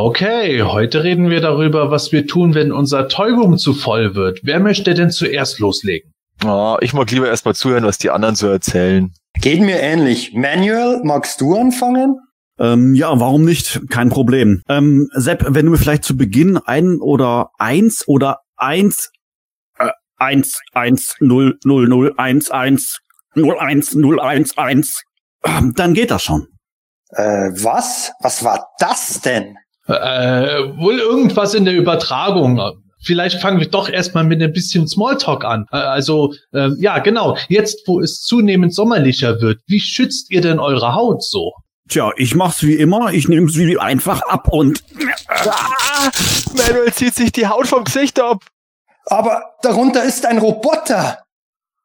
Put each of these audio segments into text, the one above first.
Okay, heute reden wir darüber, was wir tun, wenn unser Tollwurm zu voll wird. Wer möchte denn zuerst loslegen? Oh, ich mag lieber erstmal zuhören, was die anderen so erzählen. Geht mir ähnlich. Manuel, magst du anfangen? Ähm, ja, warum nicht? Kein Problem. Ähm, Sepp, wenn du mir vielleicht zu Beginn ein oder eins oder eins, äh, eins, eins, null, null, null, eins, eins, null, eins, null, eins, eins, ähm, dann geht das schon. Äh, was? Was war das denn? Äh, wohl irgendwas in der Übertragung. Vielleicht fangen wir doch erstmal mit ein bisschen Smalltalk an. Äh, also, äh, ja, genau. Jetzt, wo es zunehmend sommerlicher wird, wie schützt ihr denn eure Haut so? Tja, ich mach's wie immer. Ich nehme sie einfach ab und. Ah, Manuel zieht sich die Haut vom Gesicht ab. Aber darunter ist ein Roboter.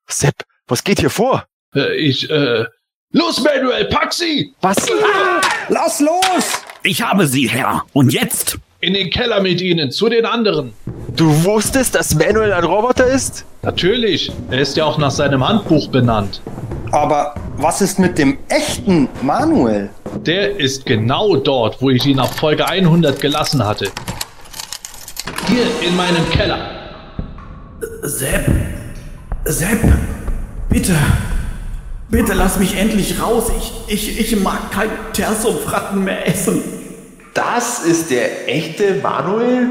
Sepp, was geht hier vor? Äh, ich, äh, los, Manuel, pack sie! Was? Ah, lass los! Ich habe sie, Herr. Und jetzt? In den Keller mit ihnen, zu den anderen. Du wusstest, dass Manuel ein Roboter ist? Natürlich, er ist ja auch nach seinem Handbuch benannt. Aber was ist mit dem echten Manuel? Der ist genau dort, wo ich ihn auf Folge 100 gelassen hatte. Hier in meinem Keller. Sepp, Sepp, bitte, bitte lass mich endlich raus. Ich, ich, ich mag kein Tersumfratten mehr essen. Das ist der echte Manuel?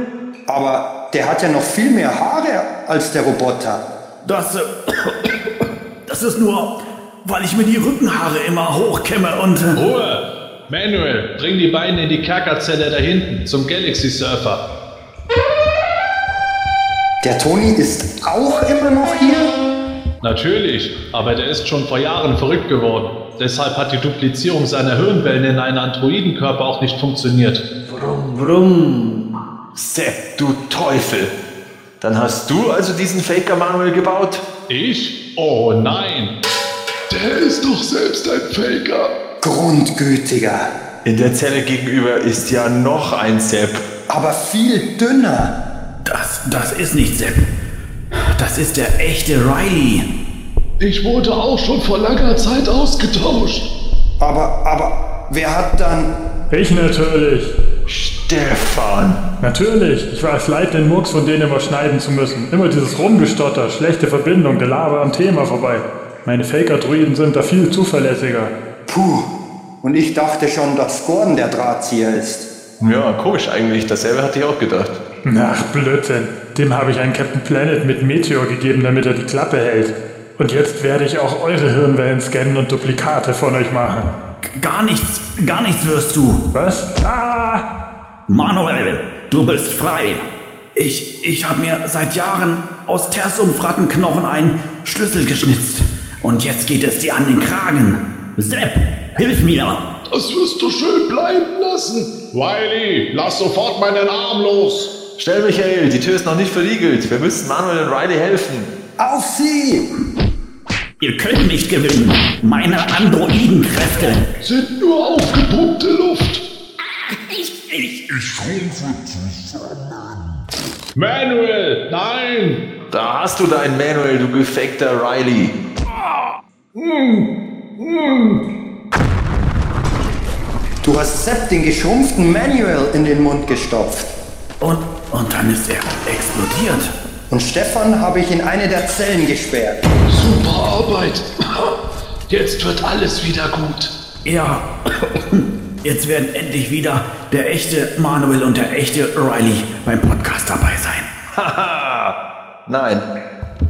Aber der hat ja noch viel mehr Haare als der Roboter. Das, äh, das ist nur, weil ich mir die Rückenhaare immer hochkämme und... Äh, Ruhe! Manuel, bring die Beine in die Kerkerzelle da hinten, zum Galaxy Surfer. Der Toni ist auch immer noch hier? Natürlich, aber der ist schon vor Jahren verrückt geworden. Deshalb hat die Duplizierung seiner Hirnwellen in einen Androidenkörper auch nicht funktioniert. Brumm, brumm. Sepp, du Teufel. Dann hast du also diesen Faker Manuel gebaut? Ich? Oh nein! Der ist doch selbst ein Faker. Grundgütiger. In der Zelle gegenüber ist ja noch ein Sepp. Aber viel dünner. Das, das ist nicht Sepp. Das ist der echte Riley. Ich wurde auch schon vor langer Zeit ausgetauscht. Aber, aber, wer hat dann... Ich natürlich. Stefan. Natürlich. Ich war es leid, den Murks von denen immer schneiden zu müssen. Immer dieses Rumgestotter, schlechte Verbindung, Gelaber am Thema vorbei. Meine Faker-Druiden sind da viel zuverlässiger. Puh. Und ich dachte schon, dass Gordon der Drahtzieher ist. Ja, komisch eigentlich. Dasselbe hatte ich auch gedacht. Ach, Blödsinn. Dem habe ich einen Captain Planet mit Meteor gegeben, damit er die Klappe hält. Und jetzt werde ich auch eure Hirnwellen scannen und Duplikate von euch machen. Gar nichts, gar nichts wirst du. Was? Ah! Manuel, du bist frei. Ich, ich habe mir seit Jahren aus Tersumfrattenknochen einen Schlüssel geschnitzt. Und jetzt geht es dir an den Kragen. Sepp, hilf mir. Das wirst du schön bleiben lassen. Riley, lass sofort meinen Arm los. Schnell, Michael, die Tür ist noch nicht verriegelt. Wir müssen Manuel und Riley helfen. Auf sie! Ihr könnt nicht gewinnen. Meine Androidenkräfte. Sind nur aufgepumpte Luft. Ich, ich. Manuel, nein! Da hast du deinen Manuel, du gefakter Riley. Du hast Sepp den geschrumpften Manuel in den Mund gestopft. Und, und dann ist er explodiert. Und Stefan habe ich in eine der Zellen gesperrt. Super Arbeit. Jetzt wird alles wieder gut. Ja, jetzt werden endlich wieder der echte Manuel und der echte Riley beim Podcast dabei sein. Haha. Nein.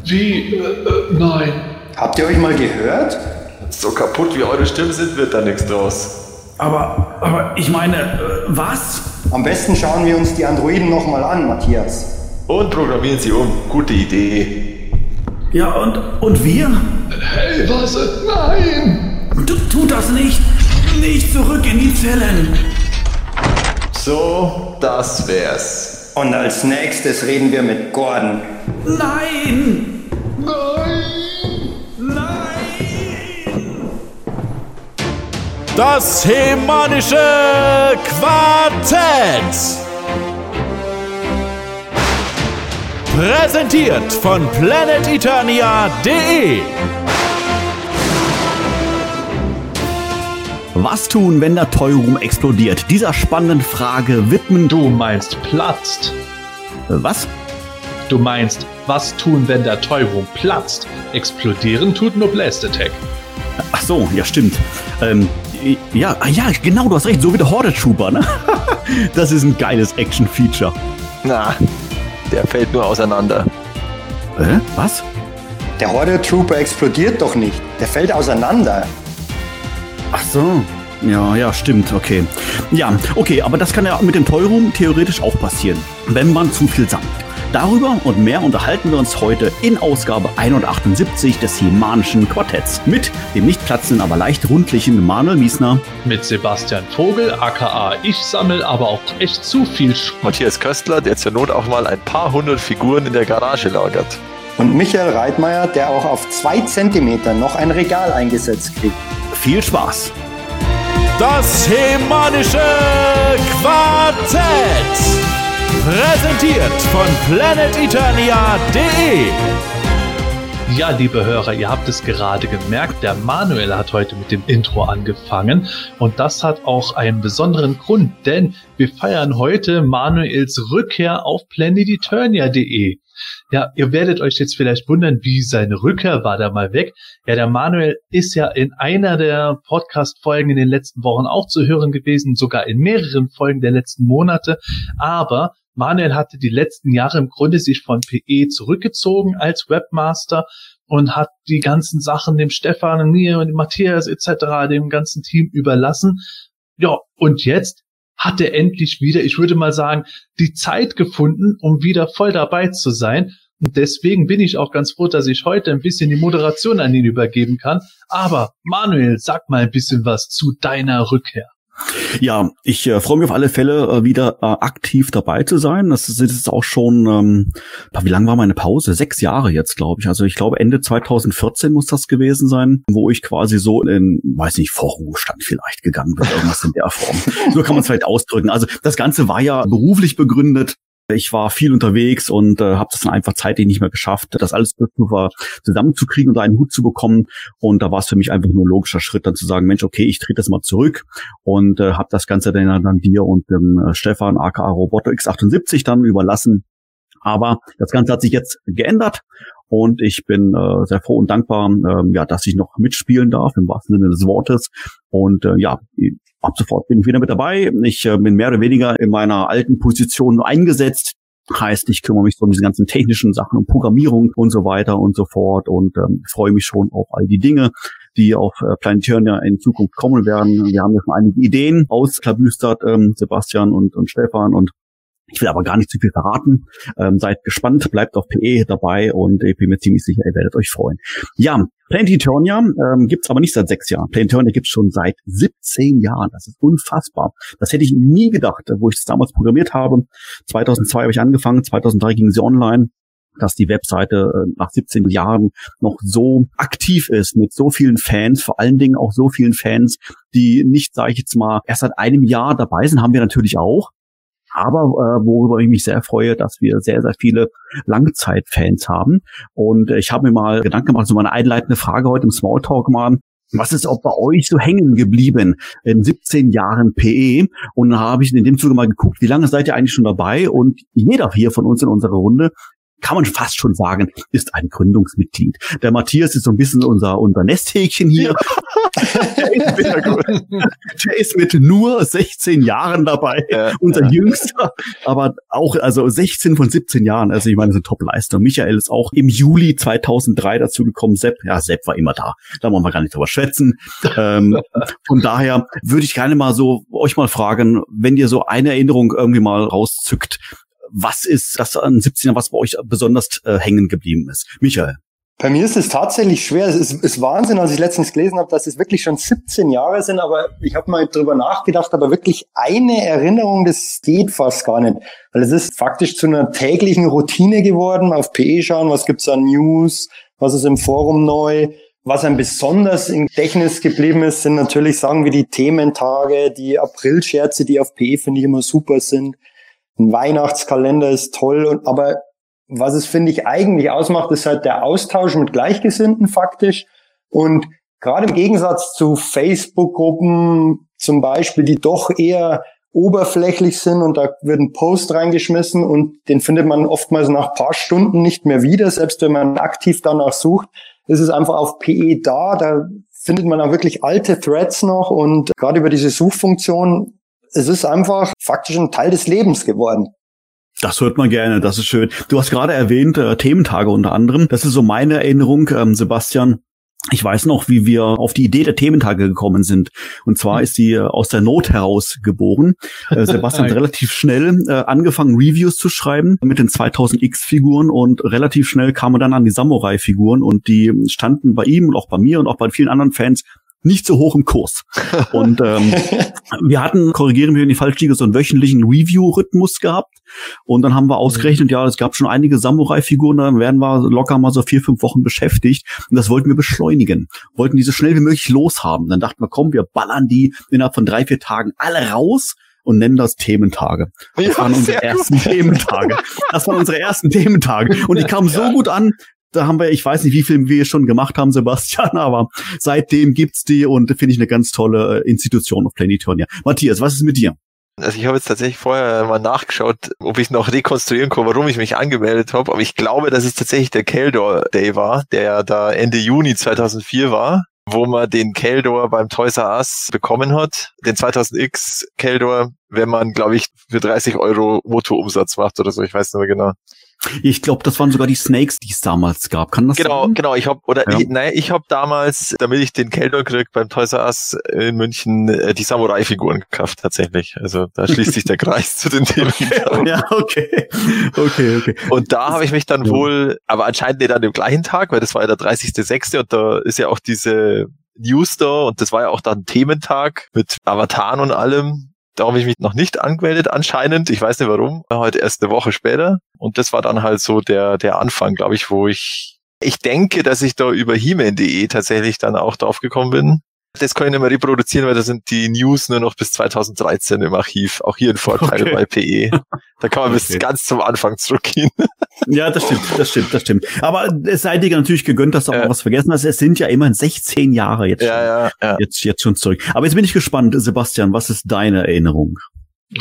Wie? Äh, äh, nein. Habt ihr euch mal gehört? So kaputt wie eure Stimmen sind, wird da nichts draus. Aber, aber ich meine, äh, was? Am besten schauen wir uns die Androiden nochmal an, Matthias. Und programmieren sie um. Gute Idee. Ja, und, und wir? Hey, was? Nein! Tu, tu das nicht! Nicht zurück in die Zellen! So, das wär's. Und als nächstes reden wir mit Gordon. Nein! Das hemanische Quartett. Präsentiert von planeteternia.de. Was tun, wenn der Toyroom explodiert? Dieser spannenden Frage widmen Du meinst platzt. Was? Du meinst, was tun, wenn der Toyroom platzt? Explodieren tut nur Blast Attack. Ach so, ja stimmt. Ähm, ja, ah, ja, genau, du hast recht, so wie der Horde Trooper, ne? Das ist ein geiles Action-Feature. Na, der fällt nur auseinander. Äh, was? Der Horde Trooper explodiert doch nicht. Der fällt auseinander. Ach so. Ja, ja, stimmt, okay. Ja, okay, aber das kann ja mit dem Toyroom theoretisch auch passieren, wenn man zu viel sammelt. Darüber und mehr unterhalten wir uns heute in Ausgabe 178 des Himanischen Quartetts mit dem nicht platzenden, aber leicht rundlichen Manuel Miesner. Mit Sebastian Vogel, aka ich sammel aber auch echt zu viel Sch Matthias Köstler, der zur Not auch mal ein paar hundert Figuren in der Garage lagert. Und Michael Reitmeier, der auch auf zwei Zentimeter noch ein Regal eingesetzt kriegt. Viel Spaß! Das Hemanische Quartett. Präsentiert von planeteternia.de. Ja, liebe Hörer, ihr habt es gerade gemerkt, der Manuel hat heute mit dem Intro angefangen und das hat auch einen besonderen Grund, denn wir feiern heute Manuels Rückkehr auf planeteternia.de. Ja, ihr werdet euch jetzt vielleicht wundern, wie seine Rückkehr war da mal weg. Ja, der Manuel ist ja in einer der Podcast-Folgen in den letzten Wochen auch zu hören gewesen, sogar in mehreren Folgen der letzten Monate. Aber Manuel hatte die letzten Jahre im Grunde sich von PE zurückgezogen als Webmaster und hat die ganzen Sachen dem Stefan und mir und dem Matthias etc., dem ganzen Team überlassen. Ja, und jetzt hat er endlich wieder, ich würde mal sagen, die Zeit gefunden, um wieder voll dabei zu sein. Und deswegen bin ich auch ganz froh, dass ich heute ein bisschen die Moderation an ihn übergeben kann. Aber Manuel, sag mal ein bisschen was zu deiner Rückkehr. Ja, ich äh, freue mich auf alle Fälle äh, wieder äh, aktiv dabei zu sein. Das ist, ist auch schon, ähm, wie lang war meine Pause? Sechs Jahre jetzt, glaube ich. Also ich glaube Ende 2014 muss das gewesen sein, wo ich quasi so in, weiß nicht, Vorruhestand vielleicht gegangen bin, irgendwas in der Form. So kann man es vielleicht ausdrücken. Also das Ganze war ja beruflich begründet. Ich war viel unterwegs und äh, habe das dann einfach zeitlich nicht mehr geschafft, das alles zusammenzukriegen und einen Hut zu bekommen. Und da war es für mich einfach nur ein logischer Schritt, dann zu sagen, Mensch, okay, ich trete das mal zurück und äh, habe das Ganze dann, dann dir und dem äh, Stefan, aka Roboter X78 dann überlassen. Aber das Ganze hat sich jetzt geändert und ich bin äh, sehr froh und dankbar, äh, ja, dass ich noch mitspielen darf im wahrsten Sinne des Wortes. Und äh, ja, ab sofort bin ich wieder mit dabei. Ich äh, bin mehr oder weniger in meiner alten Position eingesetzt. Heißt, ich kümmere mich so um diese ganzen technischen Sachen, um Programmierung und so weiter und so fort und ähm, freue mich schon auf all die Dinge, die auf äh, Planetieren ja in Zukunft kommen werden. Wir haben ja schon einige Ideen ausklabüstert, ähm, Sebastian und, und Stefan und ich will aber gar nicht zu viel verraten. Ähm, seid gespannt, bleibt auf PE dabei und ich bin mir ziemlich sicher, ihr werdet euch freuen. Ja, Planetonia ähm, gibt aber nicht seit sechs Jahren. Planetonia gibt's schon seit 17 Jahren. Das ist unfassbar. Das hätte ich nie gedacht, wo ich das damals programmiert habe. 2002 habe ich angefangen, 2003 ging sie online dass die Webseite äh, nach 17 Jahren noch so aktiv ist mit so vielen Fans, vor allen Dingen auch so vielen Fans, die nicht, sage ich jetzt mal, erst seit einem Jahr dabei sind, haben wir natürlich auch. Aber äh, worüber ich mich sehr freue, dass wir sehr, sehr viele Langzeitfans haben. Und äh, ich habe mir mal Gedanken gemacht, so meine einleitende Frage heute im Smalltalk mal, was ist auch bei euch so hängen geblieben in 17 Jahren PE? Und dann habe ich in dem Zuge mal geguckt, wie lange seid ihr eigentlich schon dabei? Und jeder hier von uns in unserer Runde kann man fast schon sagen, ist ein Gründungsmitglied. Der Matthias ist so ein bisschen unser, unser Nesthäkchen hier. der, ist mit, nur 16 Jahren dabei, ja, unser ja. Jüngster, aber auch also 16 von 17 Jahren. Also ich meine, das ist eine Top-Leistung. Michael ist auch im Juli 2003 dazu gekommen. Sepp, ja, Sepp war immer da. Da wollen wir gar nicht drüber schwätzen. ähm, von daher würde ich gerne mal so euch mal fragen, wenn ihr so eine Erinnerung irgendwie mal rauszückt, was ist das an 17er, was bei euch besonders äh, hängen geblieben ist? Michael. Bei mir ist es tatsächlich schwer. Es ist, ist Wahnsinn, als ich letztens gelesen habe, dass es wirklich schon 17 Jahre sind, aber ich habe mal drüber nachgedacht, aber wirklich eine Erinnerung, das geht fast gar nicht. Weil es ist faktisch zu einer täglichen Routine geworden, auf PE schauen, was gibt's an News, was ist im Forum neu. Was einem besonders im Gedächtnis geblieben ist, sind natürlich, sagen wir, die Thementage, die Aprilscherze, die auf PE finde ich immer super sind. Ein Weihnachtskalender ist toll, aber was es, finde ich, eigentlich ausmacht, ist halt der Austausch mit Gleichgesinnten faktisch und gerade im Gegensatz zu Facebook-Gruppen zum Beispiel, die doch eher oberflächlich sind und da wird ein Post reingeschmissen und den findet man oftmals nach paar Stunden nicht mehr wieder, selbst wenn man aktiv danach sucht, ist es einfach auf PE da, da findet man auch wirklich alte Threads noch und gerade über diese Suchfunktion, es ist einfach faktisch ein Teil des Lebens geworden. Das hört man gerne, das ist schön. Du hast gerade erwähnt, äh, Thementage unter anderem. Das ist so meine Erinnerung, ähm, Sebastian. Ich weiß noch, wie wir auf die Idee der Thementage gekommen sind. Und zwar ist sie äh, aus der Not heraus geboren. Äh, Sebastian hat relativ schnell äh, angefangen, Reviews zu schreiben mit den 2000X-Figuren und relativ schnell kamen dann an die Samurai-Figuren und die standen bei ihm und auch bei mir und auch bei vielen anderen Fans nicht so hoch im Kurs. Und ähm, wir hatten, korrigieren wir, wenn ich falsch liege, so einen wöchentlichen Review-Rhythmus gehabt. Und dann haben wir ausgerechnet, ja, es gab schon einige Samurai-Figuren, da werden wir locker mal so vier, fünf Wochen beschäftigt. Und das wollten wir beschleunigen. Wollten die so schnell wie möglich loshaben. Dann dachten wir, komm, wir ballern die innerhalb von drei, vier Tagen alle raus und nennen das Thementage. Das ja, waren unsere ersten gut. Thementage. Das waren unsere ersten Thementage. Und die kamen so gut an, da haben wir, ich weiß nicht, wie viel wir schon gemacht haben, Sebastian, aber seitdem gibt's die und finde ich eine ganz tolle äh, Institution auf Planetonia. Matthias, was ist mit dir? Also ich habe jetzt tatsächlich vorher mal nachgeschaut, ob ich noch rekonstruieren kann, warum ich mich angemeldet habe. Aber ich glaube, dass es tatsächlich der Keldor Day war, der da Ende Juni 2004 war, wo man den Keldor beim Toys R Us bekommen hat. Den 2000X Keldor, wenn man, glaube ich, für 30 Euro Motorumsatz macht oder so. Ich weiß nicht mehr genau. Ich glaube, das waren sogar die Snakes, die es damals gab. Kann das genau, sein? Genau, ich habe oder ja. ich, nein, ich habe damals, damit ich den Keldor krieg beim Toys R Us in München äh, die Samurai Figuren gekauft tatsächlich. Also da schließt sich der Kreis zu den Themen. ja, okay. Okay, okay. Und da habe ich mich dann wohl, aber anscheinend nicht an dem gleichen Tag, weil das war ja der 30.06. und da ist ja auch diese News da und das war ja auch dann Thementag mit Avataren und allem. Da habe ich mich noch nicht angemeldet anscheinend. Ich weiß nicht warum. Heute erst eine Woche später. Und das war dann halt so der, der Anfang, glaube ich, wo ich, ich denke, dass ich da über he tatsächlich dann auch drauf gekommen bin. Das kann ich nicht mehr reproduzieren, weil da sind die News nur noch bis 2013 im Archiv. Auch hier ein Vorteil okay. bei PE. Da kann man okay. bis ganz zum Anfang zurückgehen. Ja, das stimmt, das stimmt, das stimmt. Aber es sei dir natürlich gegönnt, dass du auch ja. was vergessen hast. Es sind ja immerhin 16 Jahre jetzt, ja, ja, ja. jetzt, jetzt schon zurück. Aber jetzt bin ich gespannt, Sebastian, was ist deine Erinnerung?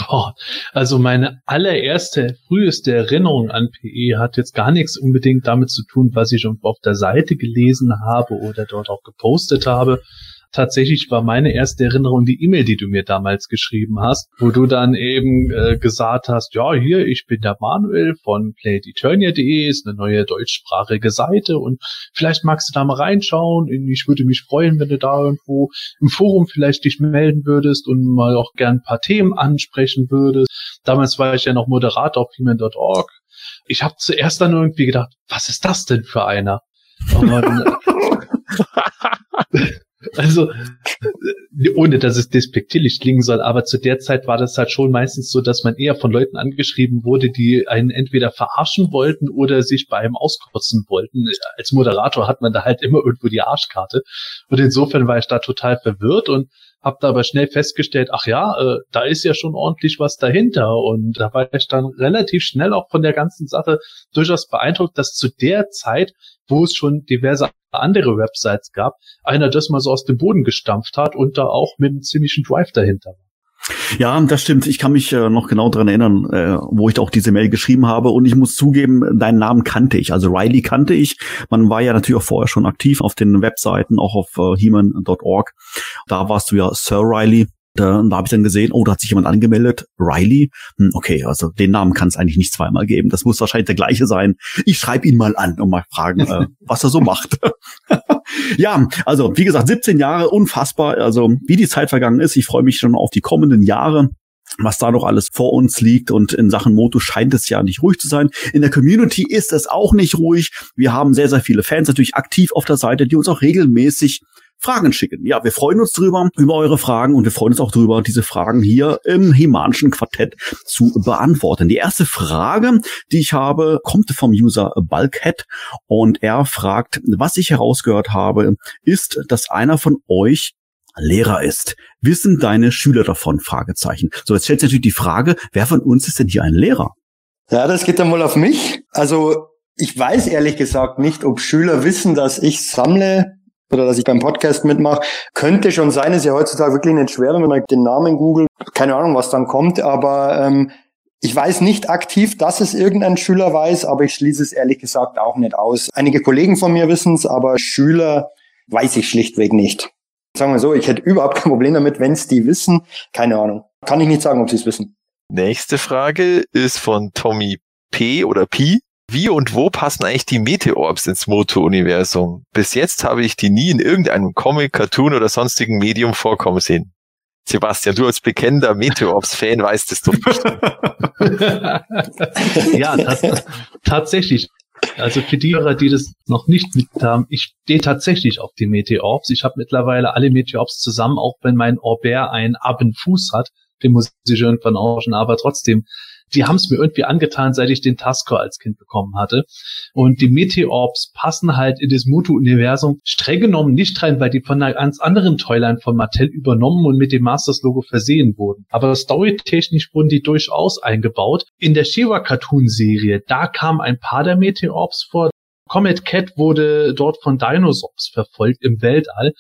Oh, also meine allererste, früheste Erinnerung an PE hat jetzt gar nichts unbedingt damit zu tun, was ich auf der Seite gelesen habe oder dort auch gepostet habe, tatsächlich war meine erste Erinnerung die E-Mail, die du mir damals geschrieben hast, wo du dann eben äh, gesagt hast, ja, hier, ich bin der Manuel von PlayEternia.de, ist eine neue deutschsprachige Seite und vielleicht magst du da mal reinschauen. Ich würde mich freuen, wenn du da irgendwo im Forum vielleicht dich melden würdest und mal auch gern ein paar Themen ansprechen würdest. Damals war ich ja noch Moderator auf Human.org. Ich habe zuerst dann irgendwie gedacht, was ist das denn für einer? Und, Also, äh, ohne dass es despektierlich klingen soll, aber zu der Zeit war das halt schon meistens so, dass man eher von Leuten angeschrieben wurde, die einen entweder verarschen wollten oder sich bei einem auskotzen wollten. Als Moderator hat man da halt immer irgendwo die Arschkarte. Und insofern war ich da total verwirrt und habe da aber schnell festgestellt, ach ja, äh, da ist ja schon ordentlich was dahinter. Und da war ich dann relativ schnell auch von der ganzen Sache durchaus beeindruckt, dass zu der Zeit, wo es schon diverse andere Websites gab, einer das mal so aus dem Boden gestampft hat und da auch mit einem ziemlichen Drive dahinter war. Ja, das stimmt. Ich kann mich äh, noch genau dran erinnern, äh, wo ich auch diese Mail geschrieben habe. Und ich muss zugeben, deinen Namen kannte ich. Also Riley kannte ich. Man war ja natürlich auch vorher schon aktiv auf den Webseiten, auch auf äh, heman.org. Da warst du ja Sir Riley. Da, da habe ich dann gesehen, oh, da hat sich jemand angemeldet, Riley. Hm, okay, also den Namen kann es eigentlich nicht zweimal geben. Das muss wahrscheinlich der gleiche sein. Ich schreibe ihn mal an und mal fragen, äh, was er so macht. ja, also wie gesagt, 17 Jahre, unfassbar. Also wie die Zeit vergangen ist. Ich freue mich schon auf die kommenden Jahre was da noch alles vor uns liegt. Und in Sachen Moto scheint es ja nicht ruhig zu sein. In der Community ist es auch nicht ruhig. Wir haben sehr, sehr viele Fans natürlich aktiv auf der Seite, die uns auch regelmäßig Fragen schicken. Ja, wir freuen uns drüber, über eure Fragen und wir freuen uns auch drüber, diese Fragen hier im Himanischen Quartett zu beantworten. Die erste Frage, die ich habe, kommt vom User Bulkhead und er fragt, was ich herausgehört habe, ist, dass einer von euch Lehrer ist. Wissen deine Schüler davon? Fragezeichen. So, jetzt stellt sich natürlich die Frage, wer von uns ist denn hier ein Lehrer? Ja, das geht dann mal auf mich. Also ich weiß ehrlich gesagt nicht, ob Schüler wissen, dass ich sammle oder dass ich beim Podcast mitmache. Könnte schon sein, ist ja heutzutage wirklich nicht schwer, wenn man den Namen googelt. Keine Ahnung, was dann kommt, aber ähm, ich weiß nicht aktiv, dass es irgendein Schüler weiß, aber ich schließe es ehrlich gesagt auch nicht aus. Einige Kollegen von mir wissen es, aber Schüler weiß ich schlichtweg nicht. Sagen wir so, ich hätte überhaupt kein Problem damit, wenn es die wissen. Keine Ahnung. Kann ich nicht sagen, ob sie es wissen. Nächste Frage ist von Tommy P. oder Pi. Wie und wo passen eigentlich die Meteorbs ins Moto-Universum? Bis jetzt habe ich die nie in irgendeinem Comic, Cartoon oder sonstigen Medium vorkommen sehen. Sebastian, du als bekennender Meteorops-Fan weißt es doch nicht. ja, tatsächlich. Also für die Hörer, die das noch nicht mit haben, ich stehe tatsächlich auf die Meteorops. Ich habe mittlerweile alle Meteorops zusammen, auch wenn mein Orbert einen Abendfuß hat. Den muss ich irgendwann auschen, aber trotzdem die haben es mir irgendwie angetan, seit ich den Tasker als Kind bekommen hatte. Und die Meteorbs passen halt in das Mutu-Universum streng genommen nicht rein, weil die von einer ganz anderen Toyline von Mattel übernommen und mit dem Masters-Logo versehen wurden. Aber storytechnisch wurden die durchaus eingebaut. In der Shiva-Cartoon-Serie, da kamen ein paar der Meteorbs vor. Comet Cat wurde dort von Dinosaurs verfolgt im Weltall.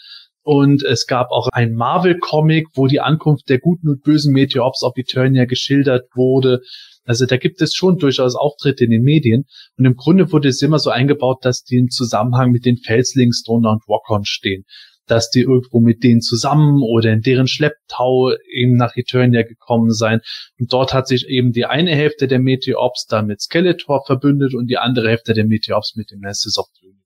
Und es gab auch ein Marvel-Comic, wo die Ankunft der guten und bösen Meteorops auf Eternia geschildert wurde. Also da gibt es schon durchaus Auftritte in den Medien. Und im Grunde wurde es immer so eingebaut, dass die im Zusammenhang mit den Felslings Donner und Rockon stehen. Dass die irgendwo mit denen zusammen oder in deren Schlepptau eben nach Eternia gekommen sein. Und dort hat sich eben die eine Hälfte der Meteorops dann mit Skeletor verbündet und die andere Hälfte der Meteorops mit dem Nessus of the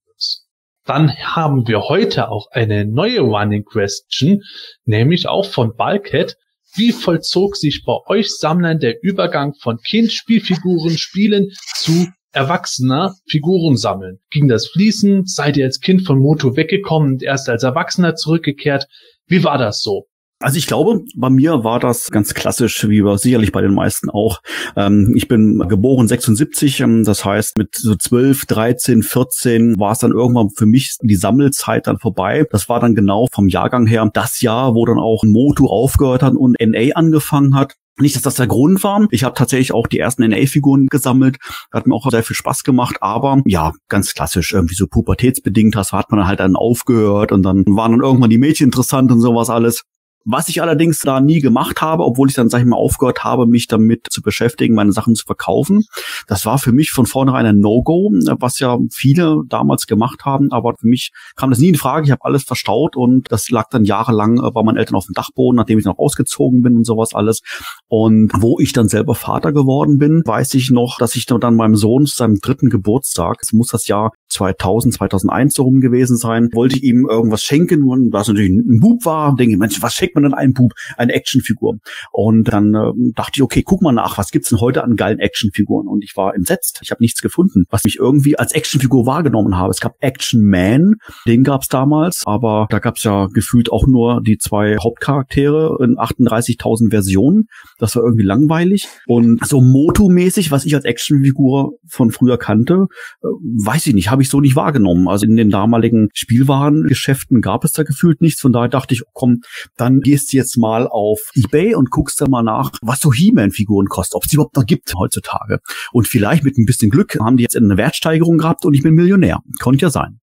dann haben wir heute auch eine neue Running Question, nämlich auch von Bulkhead. Wie vollzog sich bei euch Sammlern der Übergang von Kind-Spielfiguren spielen zu erwachsener Figuren sammeln? Ging das fließend? Seid ihr als Kind von Moto weggekommen und erst als Erwachsener zurückgekehrt? Wie war das so? Also ich glaube, bei mir war das ganz klassisch, wie war sicherlich bei den meisten auch. Ähm, ich bin geboren 76, ähm, das heißt mit so 12, 13, 14 war es dann irgendwann für mich die Sammelzeit dann vorbei. Das war dann genau vom Jahrgang her das Jahr, wo dann auch Moto aufgehört hat und NA angefangen hat. Nicht, dass das der Grund war. Ich habe tatsächlich auch die ersten NA-Figuren gesammelt. Hat mir auch sehr viel Spaß gemacht. Aber ja, ganz klassisch, irgendwie so pubertätsbedingt hast, hat man dann halt dann aufgehört und dann waren dann irgendwann die Mädchen interessant und sowas alles. Was ich allerdings da nie gemacht habe, obwohl ich dann, sag ich mal, aufgehört habe, mich damit zu beschäftigen, meine Sachen zu verkaufen, das war für mich von vornherein ein No-Go, was ja viele damals gemacht haben, aber für mich kam das nie in Frage. Ich habe alles verstaut und das lag dann jahrelang bei meinen Eltern auf dem Dachboden, nachdem ich noch ausgezogen bin und sowas alles. Und wo ich dann selber Vater geworden bin, weiß ich noch, dass ich dann meinem Sohn zu seinem dritten Geburtstag, es muss das Jahr 2000, 2001 so rum gewesen sein, wollte ich ihm irgendwas schenken, und was natürlich ein Bub war, denke ich, Mensch, was schenkt man denn einem Bub? Eine Actionfigur. Und dann äh, dachte ich, okay, guck mal nach, was gibt's denn heute an geilen Actionfiguren? Und ich war entsetzt. Ich habe nichts gefunden, was mich irgendwie als Actionfigur wahrgenommen habe. Es gab Action Man, den gab's damals, aber da gab's ja gefühlt auch nur die zwei Hauptcharaktere in 38.000 Versionen. Das war irgendwie langweilig. Und so Moto-mäßig, was ich als Actionfigur von früher kannte, äh, weiß ich nicht, habe ich so nicht wahrgenommen. Also in den damaligen Spielwarengeschäften gab es da gefühlt nichts. Von daher dachte ich, komm, dann gehst jetzt mal auf Ebay und guckst da mal nach, was so He-Man-Figuren kostet, ob es überhaupt noch gibt heutzutage. Und vielleicht mit ein bisschen Glück haben die jetzt eine Wertsteigerung gehabt und ich bin Millionär. Konnte ja sein.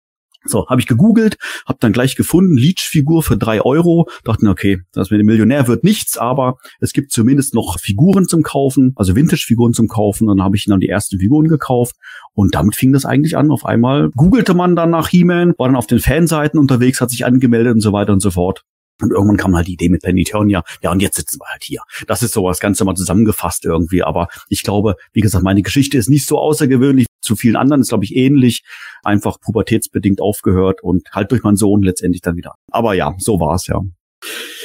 So, habe ich gegoogelt, habe dann gleich gefunden, Leech-Figur für drei Euro. Dachten, okay, das mit dem Millionär wird nichts, aber es gibt zumindest noch Figuren zum Kaufen, also Vintage-Figuren zum Kaufen. Dann habe ich dann die ersten Figuren gekauft und damit fing das eigentlich an. Auf einmal googelte man dann nach He-Man, war dann auf den Fanseiten unterwegs, hat sich angemeldet und so weiter und so fort. Und irgendwann kam halt die Idee mit Planetonia. Ja, und jetzt sitzen wir halt hier. Das ist so das Ganze mal zusammengefasst irgendwie. Aber ich glaube, wie gesagt, meine Geschichte ist nicht so außergewöhnlich. Zu vielen anderen ist, glaube ich, ähnlich. Einfach pubertätsbedingt aufgehört und halt durch meinen Sohn letztendlich dann wieder. Aber ja, so war es ja.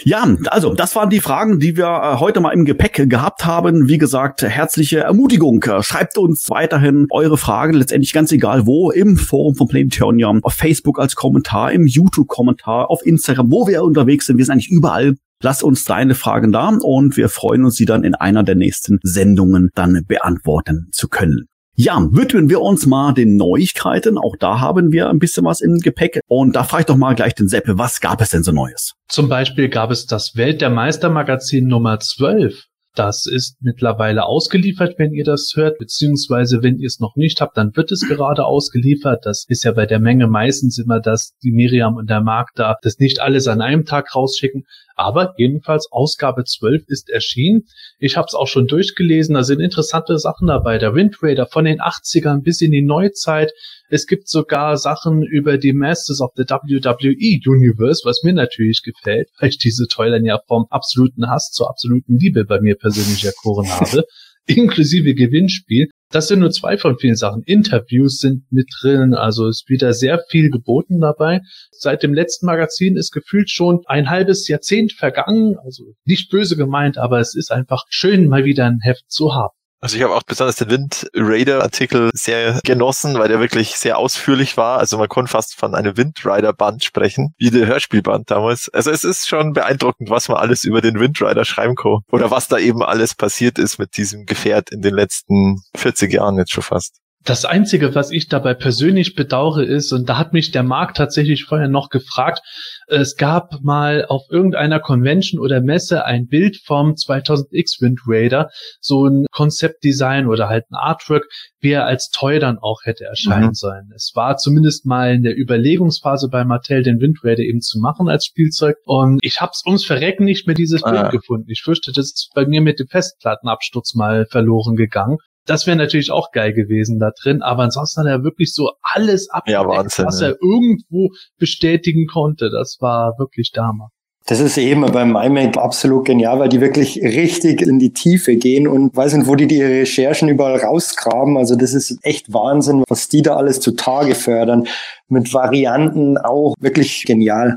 Ja, also das waren die Fragen, die wir äh, heute mal im Gepäck gehabt haben. Wie gesagt, herzliche Ermutigung. Schreibt uns weiterhin eure Fragen, letztendlich ganz egal wo, im Forum von Planetonia, auf Facebook als Kommentar, im YouTube-Kommentar, auf Instagram, wo wir unterwegs sind. Wir sind eigentlich überall. Lass uns deine Fragen da und wir freuen uns, sie dann in einer der nächsten Sendungen dann beantworten zu können. Ja, widmen wir uns mal den Neuigkeiten. Auch da haben wir ein bisschen was im Gepäck. Und da frage ich doch mal gleich den Seppe, was gab es denn so Neues? Zum Beispiel gab es das Welt der Meister Magazin Nummer 12. Das ist mittlerweile ausgeliefert, wenn ihr das hört, beziehungsweise wenn ihr es noch nicht habt, dann wird es gerade ausgeliefert. Das ist ja bei der Menge meistens immer, dass die Miriam und der Marc da das nicht alles an einem Tag rausschicken. Aber jedenfalls Ausgabe 12 ist erschienen. Ich habe es auch schon durchgelesen. Da sind interessante Sachen dabei. Der Wind Raider von den 80ern bis in die Neuzeit. Es gibt sogar Sachen über die Masters of the WWE Universe, was mir natürlich gefällt, weil ich diese Toilern ja vom absoluten Hass zur absoluten Liebe bei mir persönlich erkoren habe. inklusive Gewinnspiel. Das sind nur zwei von vielen Sachen. Interviews sind mit drin, also ist wieder sehr viel geboten dabei. Seit dem letzten Magazin ist gefühlt schon ein halbes Jahrzehnt vergangen, also nicht böse gemeint, aber es ist einfach schön, mal wieder ein Heft zu haben. Also ich habe auch besonders den Wind Raider Artikel sehr genossen, weil der wirklich sehr ausführlich war. Also man konnte fast von einem Wind Rider Band sprechen, wie der Hörspielband damals. Also es ist schon beeindruckend, was man alles über den Wind Rider schreiben kann. Oder was da eben alles passiert ist mit diesem Gefährt in den letzten 40 Jahren jetzt schon fast. Das Einzige, was ich dabei persönlich bedauere, ist, und da hat mich der Markt tatsächlich vorher noch gefragt, es gab mal auf irgendeiner Convention oder Messe ein Bild vom 2000X Wind Raider, so ein Konzeptdesign oder halt ein Artwork, wie er als Toy dann auch hätte erscheinen mhm. sollen. Es war zumindest mal in der Überlegungsphase bei Mattel, den Wind Raider eben zu machen als Spielzeug. Und ich habe es ums Verrecken nicht mehr dieses ah. Bild gefunden. Ich fürchte, das ist bei mir mit dem Festplattenabsturz mal verloren gegangen. Das wäre natürlich auch geil gewesen da drin, aber ansonsten hat er wirklich so alles abgedeckt, ja, was er irgendwo bestätigen konnte. Das war wirklich Dama. Das ist eben beim iMac absolut genial, weil die wirklich richtig in die Tiefe gehen und weiß nicht, wo die die Recherchen überall rausgraben. Also das ist echt Wahnsinn, was die da alles zutage fördern. Mit Varianten auch wirklich genial.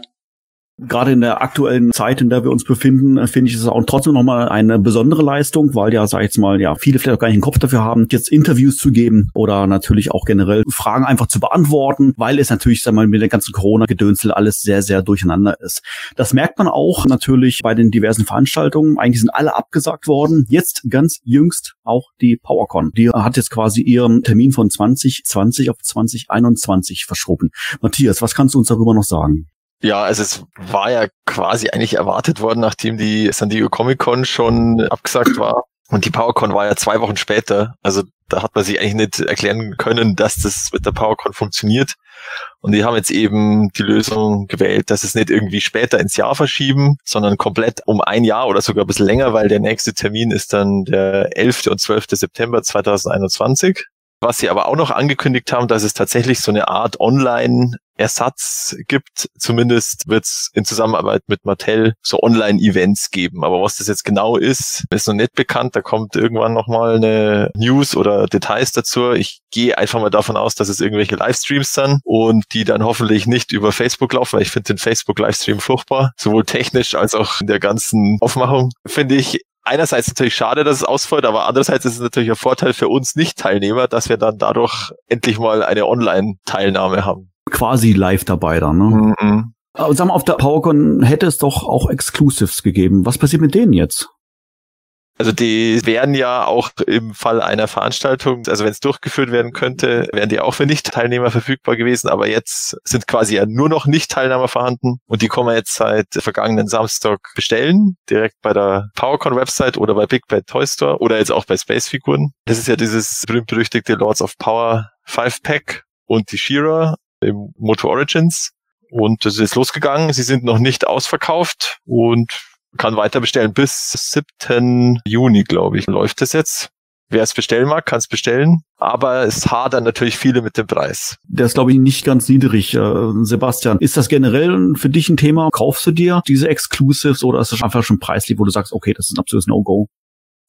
Gerade in der aktuellen Zeit, in der wir uns befinden, äh, finde ich es auch trotzdem nochmal eine besondere Leistung, weil ja, sag ich jetzt mal, ja, viele vielleicht auch gar nicht den Kopf dafür haben, jetzt Interviews zu geben oder natürlich auch generell Fragen einfach zu beantworten, weil es natürlich, sag mal, mit der ganzen Corona-Gedönsel alles sehr, sehr durcheinander ist. Das merkt man auch natürlich bei den diversen Veranstaltungen. Eigentlich sind alle abgesagt worden. Jetzt ganz jüngst auch die PowerCon. Die hat jetzt quasi ihren Termin von 2020 auf 2021 verschoben. Matthias, was kannst du uns darüber noch sagen? Ja, also es war ja quasi eigentlich erwartet worden, nachdem die San Diego Comic Con schon abgesagt war. Und die PowerCon war ja zwei Wochen später. Also da hat man sich eigentlich nicht erklären können, dass das mit der PowerCon funktioniert. Und die haben jetzt eben die Lösung gewählt, dass es nicht irgendwie später ins Jahr verschieben, sondern komplett um ein Jahr oder sogar ein bisschen länger, weil der nächste Termin ist dann der 11. und 12. September 2021. Was sie aber auch noch angekündigt haben, dass es tatsächlich so eine Art Online-Ersatz gibt. Zumindest wird es in Zusammenarbeit mit Mattel so Online-Events geben. Aber was das jetzt genau ist, ist noch nicht bekannt. Da kommt irgendwann nochmal eine News oder Details dazu. Ich gehe einfach mal davon aus, dass es irgendwelche Livestreams sind und die dann hoffentlich nicht über Facebook laufen, weil ich finde den Facebook-Livestream furchtbar. Sowohl technisch als auch in der ganzen Aufmachung. Finde ich einerseits natürlich schade, dass es ausfällt, aber andererseits ist es natürlich ein Vorteil für uns Nicht-Teilnehmer, dass wir dann dadurch endlich mal eine Online-Teilnahme haben. Quasi live dabei dann, ne? Mhm. Aber sag mal, auf der PowerCon hätte es doch auch Exclusives gegeben. Was passiert mit denen jetzt? Also die wären ja auch im Fall einer Veranstaltung, also wenn es durchgeführt werden könnte, wären die auch für Nicht-Teilnehmer verfügbar gewesen, aber jetzt sind quasi ja nur noch Nicht-Teilnehmer vorhanden und die kann man jetzt seit vergangenen Samstag bestellen, direkt bei der PowerCon-Website oder bei Big Bad Toy Store oder jetzt auch bei Space-Figuren. Das ist ja dieses berühmt-berüchtigte Lords of Power 5-Pack und die Shira im Moto Origins. Und das ist losgegangen. Sie sind noch nicht ausverkauft und kann weiter bestellen. Bis 7. Juni, glaube ich, läuft es jetzt. Wer es bestellen mag, kann es bestellen. Aber es hadern natürlich viele mit dem Preis. Der ist, glaube ich, nicht ganz niedrig, äh, Sebastian. Ist das generell für dich ein Thema? Kaufst du dir diese Exclusives oder ist das einfach schon preislich, wo du sagst, okay, das ist ein absolutes No-Go?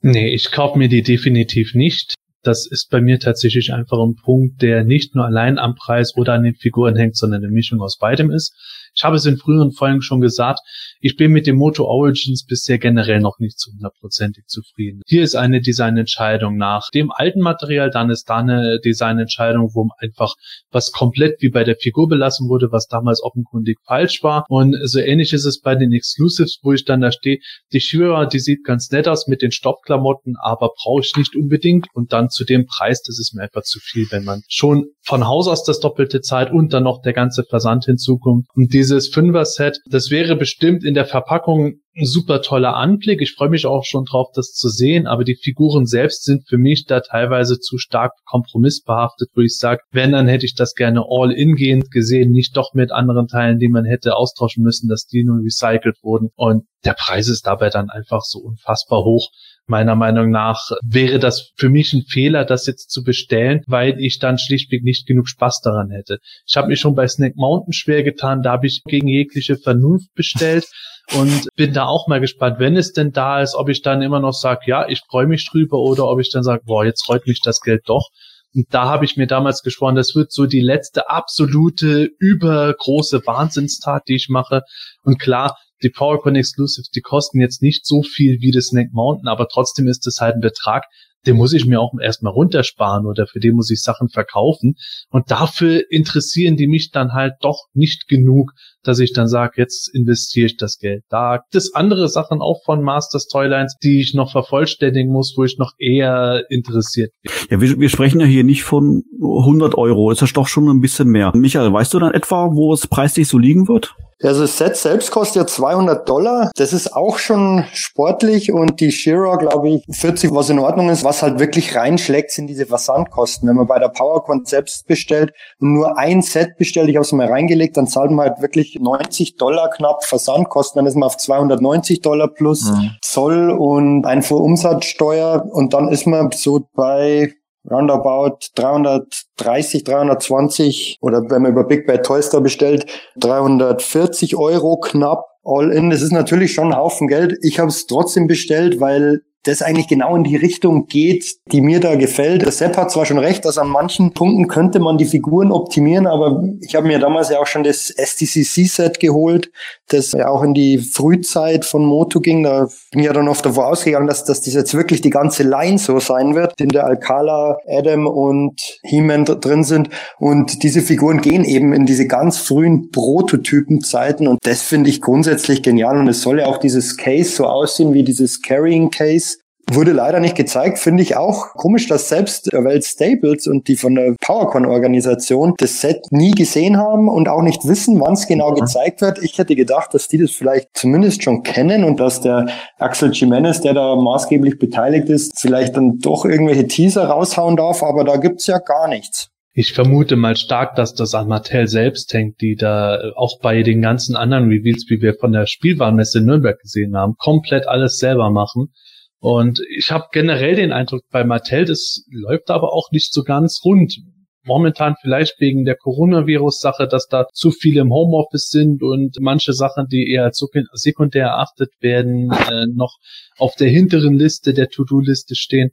Nee, ich kaufe mir die definitiv nicht. Das ist bei mir tatsächlich einfach ein Punkt, der nicht nur allein am Preis oder an den Figuren hängt, sondern eine Mischung aus beidem ist. Ich habe es in früheren Folgen schon gesagt, ich bin mit dem Moto Origins bisher generell noch nicht zu hundertprozentig zufrieden. Hier ist eine Designentscheidung nach dem alten Material, dann ist da eine Designentscheidung, wo einfach was komplett wie bei der Figur belassen wurde, was damals offenkundig falsch war. Und so ähnlich ist es bei den Exclusives, wo ich dann da stehe, die Shira, die sieht ganz nett aus mit den Stoffklamotten, aber brauche ich nicht unbedingt. Und dann zu dem Preis, das ist mir einfach zu viel, wenn man schon von Haus aus das doppelte Zeit und dann noch der ganze Versand hinzukommt. Und dieses Fünfer-Set, das wäre bestimmt in der Verpackung ein super toller Anblick. Ich freue mich auch schon drauf, das zu sehen, aber die Figuren selbst sind für mich da teilweise zu stark kompromissbehaftet, wo ich sage, wenn, dann hätte ich das gerne all in gehend gesehen, nicht doch mit anderen Teilen, die man hätte austauschen müssen, dass die nun recycelt wurden. Und der Preis ist dabei dann einfach so unfassbar hoch. Meiner Meinung nach wäre das für mich ein Fehler, das jetzt zu bestellen, weil ich dann schlichtweg nicht genug Spaß daran hätte. Ich habe mich schon bei Snake Mountain schwer getan, da habe ich gegen jegliche Vernunft bestellt und bin da auch mal gespannt, wenn es denn da ist, ob ich dann immer noch sage, ja, ich freue mich drüber oder ob ich dann sage, boah, jetzt freut mich das Geld doch. Und da habe ich mir damals geschworen, das wird so die letzte absolute übergroße Wahnsinnstat, die ich mache. Und klar, die PowerCon Exclusives, die kosten jetzt nicht so viel wie das Snake Mountain, aber trotzdem ist es halt ein Betrag, den muss ich mir auch erstmal runtersparen oder für den muss ich Sachen verkaufen. Und dafür interessieren die mich dann halt doch nicht genug, dass ich dann sage, jetzt investiere ich das Geld. Da gibt es andere Sachen auch von Masters Toylines, die ich noch vervollständigen muss, wo ich noch eher interessiert bin. Ja, wir, wir sprechen ja hier nicht von 100 Euro. Ist das doch schon ein bisschen mehr. Michael, weißt du dann etwa, wo es preislich so liegen wird? Also das Set selbst kostet ja 200 Dollar. Das ist auch schon sportlich und die Shira, glaube ich, 40, was in Ordnung ist. Was halt wirklich reinschlägt, sind diese Versandkosten. Wenn man bei der PowerCon selbst bestellt und nur ein Set bestellt, ich habe es mal reingelegt, dann zahlt man halt wirklich 90 Dollar knapp Versandkosten. Dann ist man auf 290 Dollar plus mhm. Zoll und Einfuhrumsatzsteuer und dann ist man so bei roundabout 330, 320 oder wenn man über Big Bad Toy Store bestellt, 340 Euro knapp all in. Das ist natürlich schon ein Haufen Geld. Ich habe es trotzdem bestellt, weil das eigentlich genau in die Richtung geht, die mir da gefällt. Der Sepp hat zwar schon recht, dass an manchen Punkten könnte man die Figuren optimieren, aber ich habe mir damals ja auch schon das STCC-Set geholt, das ja auch in die Frühzeit von Moto ging. Da bin ich ja dann oft davor ausgegangen, dass, dass das jetzt wirklich die ganze Line so sein wird, in der Alcala, Adam und He-Man drin sind. Und diese Figuren gehen eben in diese ganz frühen Prototypenzeiten und das finde ich grundsätzlich genial. Und es soll ja auch dieses Case so aussehen wie dieses Carrying Case Wurde leider nicht gezeigt, finde ich auch komisch, dass selbst Welt Staples und die von der PowerCon-Organisation das Set nie gesehen haben und auch nicht wissen, wann es genau gezeigt wird. Ich hätte gedacht, dass die das vielleicht zumindest schon kennen und dass der Axel Jimenez, der da maßgeblich beteiligt ist, vielleicht dann doch irgendwelche Teaser raushauen darf, aber da gibt's ja gar nichts. Ich vermute mal stark, dass das an Mattel selbst hängt, die da auch bei den ganzen anderen Reveals, wie wir von der Spielwarenmesse in Nürnberg gesehen haben, komplett alles selber machen. Und ich habe generell den Eindruck bei Mattel, das läuft aber auch nicht so ganz rund. Momentan vielleicht wegen der Coronavirus-Sache, dass da zu viele im Homeoffice sind und manche Sachen, die eher als sekundär erachtet werden, äh, noch auf der hinteren Liste der To-Do-Liste stehen.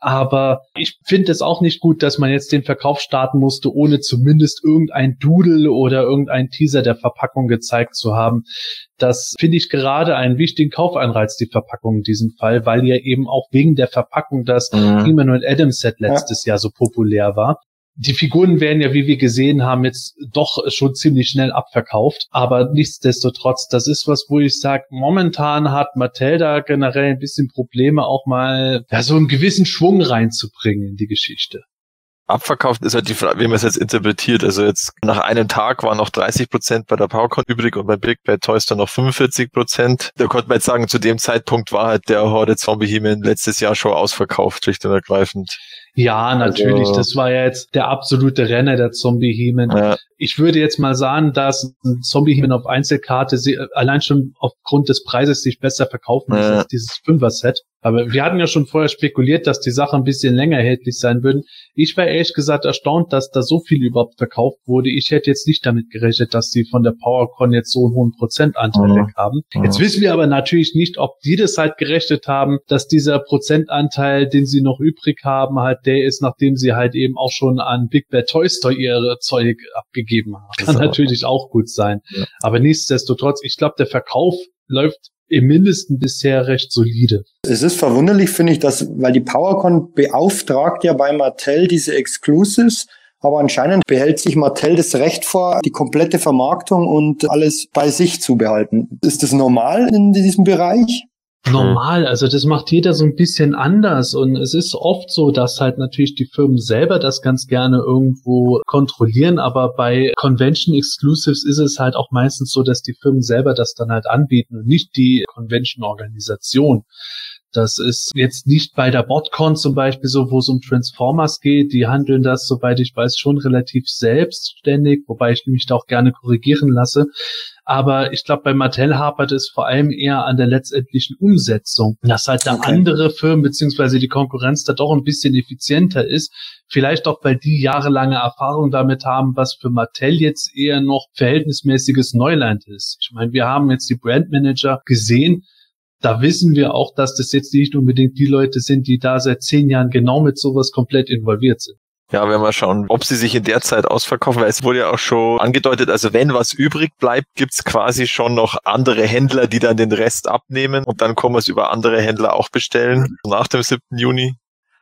Aber ich finde es auch nicht gut, dass man jetzt den Verkauf starten musste, ohne zumindest irgendein Doodle oder irgendein Teaser der Verpackung gezeigt zu haben. Das finde ich gerade einen wichtigen Kaufeinreiz, die Verpackung in diesem Fall, weil ja eben auch wegen der Verpackung das mhm. Emmanuel Adams Set letztes ja. Jahr so populär war die Figuren werden ja, wie wir gesehen haben, jetzt doch schon ziemlich schnell abverkauft. Aber nichtsdestotrotz, das ist was, wo ich sage, momentan hat Mattel da generell ein bisschen Probleme, auch mal ja, so einen gewissen Schwung reinzubringen in die Geschichte abverkauft ist halt die Frage, wie man es jetzt interpretiert. Also jetzt nach einem Tag waren noch 30 Prozent bei der PowerCon übrig und bei Big Bad Toys dann noch 45 Prozent. Da konnte man jetzt sagen, zu dem Zeitpunkt war halt der Horde Zombie He-Man letztes Jahr schon ausverkauft, schlicht und ergreifend. Ja, natürlich. Also, das war ja jetzt der absolute Renner der Zombie Heman. Ja. Ich würde jetzt mal sagen, dass ein Zombie Heman auf Einzelkarte allein schon aufgrund des Preises sich besser verkaufen ja. als dieses Fünfer-Set. Aber wir hatten ja schon vorher spekuliert, dass die Sachen ein bisschen länger erhältlich sein würden. Ich war ehrlich gesagt erstaunt, dass da so viel überhaupt verkauft wurde. Ich hätte jetzt nicht damit gerechnet, dass sie von der PowerCon jetzt so einen hohen Prozentanteil mhm. weg haben. Mhm. Jetzt wissen wir aber natürlich nicht, ob die das halt gerechnet haben, dass dieser Prozentanteil, den sie noch übrig haben, halt der ist, nachdem sie halt eben auch schon an Big Bad Toy Store ihre Zeug abgegeben haben. Kann natürlich auch gut sein. Ja. Aber nichtsdestotrotz, ich glaube, der Verkauf läuft im Mindesten bisher recht solide. Es ist verwunderlich, finde ich, dass, weil die PowerCon beauftragt ja bei Mattel diese Exclusives, aber anscheinend behält sich Mattel das Recht vor, die komplette Vermarktung und alles bei sich zu behalten. Ist das normal in diesem Bereich? Normal. Also das macht jeder so ein bisschen anders. Und es ist oft so, dass halt natürlich die Firmen selber das ganz gerne irgendwo kontrollieren. Aber bei Convention Exclusives ist es halt auch meistens so, dass die Firmen selber das dann halt anbieten und nicht die Convention-Organisation. Das ist jetzt nicht bei der BotCon zum Beispiel so, wo es um Transformers geht. Die handeln das, soweit ich weiß, schon relativ selbstständig, wobei ich mich da auch gerne korrigieren lasse. Aber ich glaube, bei Mattel hapert es vor allem eher an der letztendlichen Umsetzung, dass halt da Okay. andere Firmen beziehungsweise die Konkurrenz da doch ein bisschen effizienter ist. Vielleicht auch, weil die jahrelange Erfahrung damit haben, was für Mattel jetzt eher noch verhältnismäßiges Neuland ist. Ich meine, wir haben jetzt die Brandmanager gesehen, da wissen wir auch, dass das jetzt nicht unbedingt die Leute sind, die da seit zehn Jahren genau mit sowas komplett involviert sind. Ja, werden wir schauen, ob sie sich in der Zeit ausverkaufen, weil es wurde ja auch schon angedeutet, also wenn was übrig bleibt, gibt's quasi schon noch andere Händler, die dann den Rest abnehmen und dann kann man es über andere Händler auch bestellen, nach dem 7. Juni.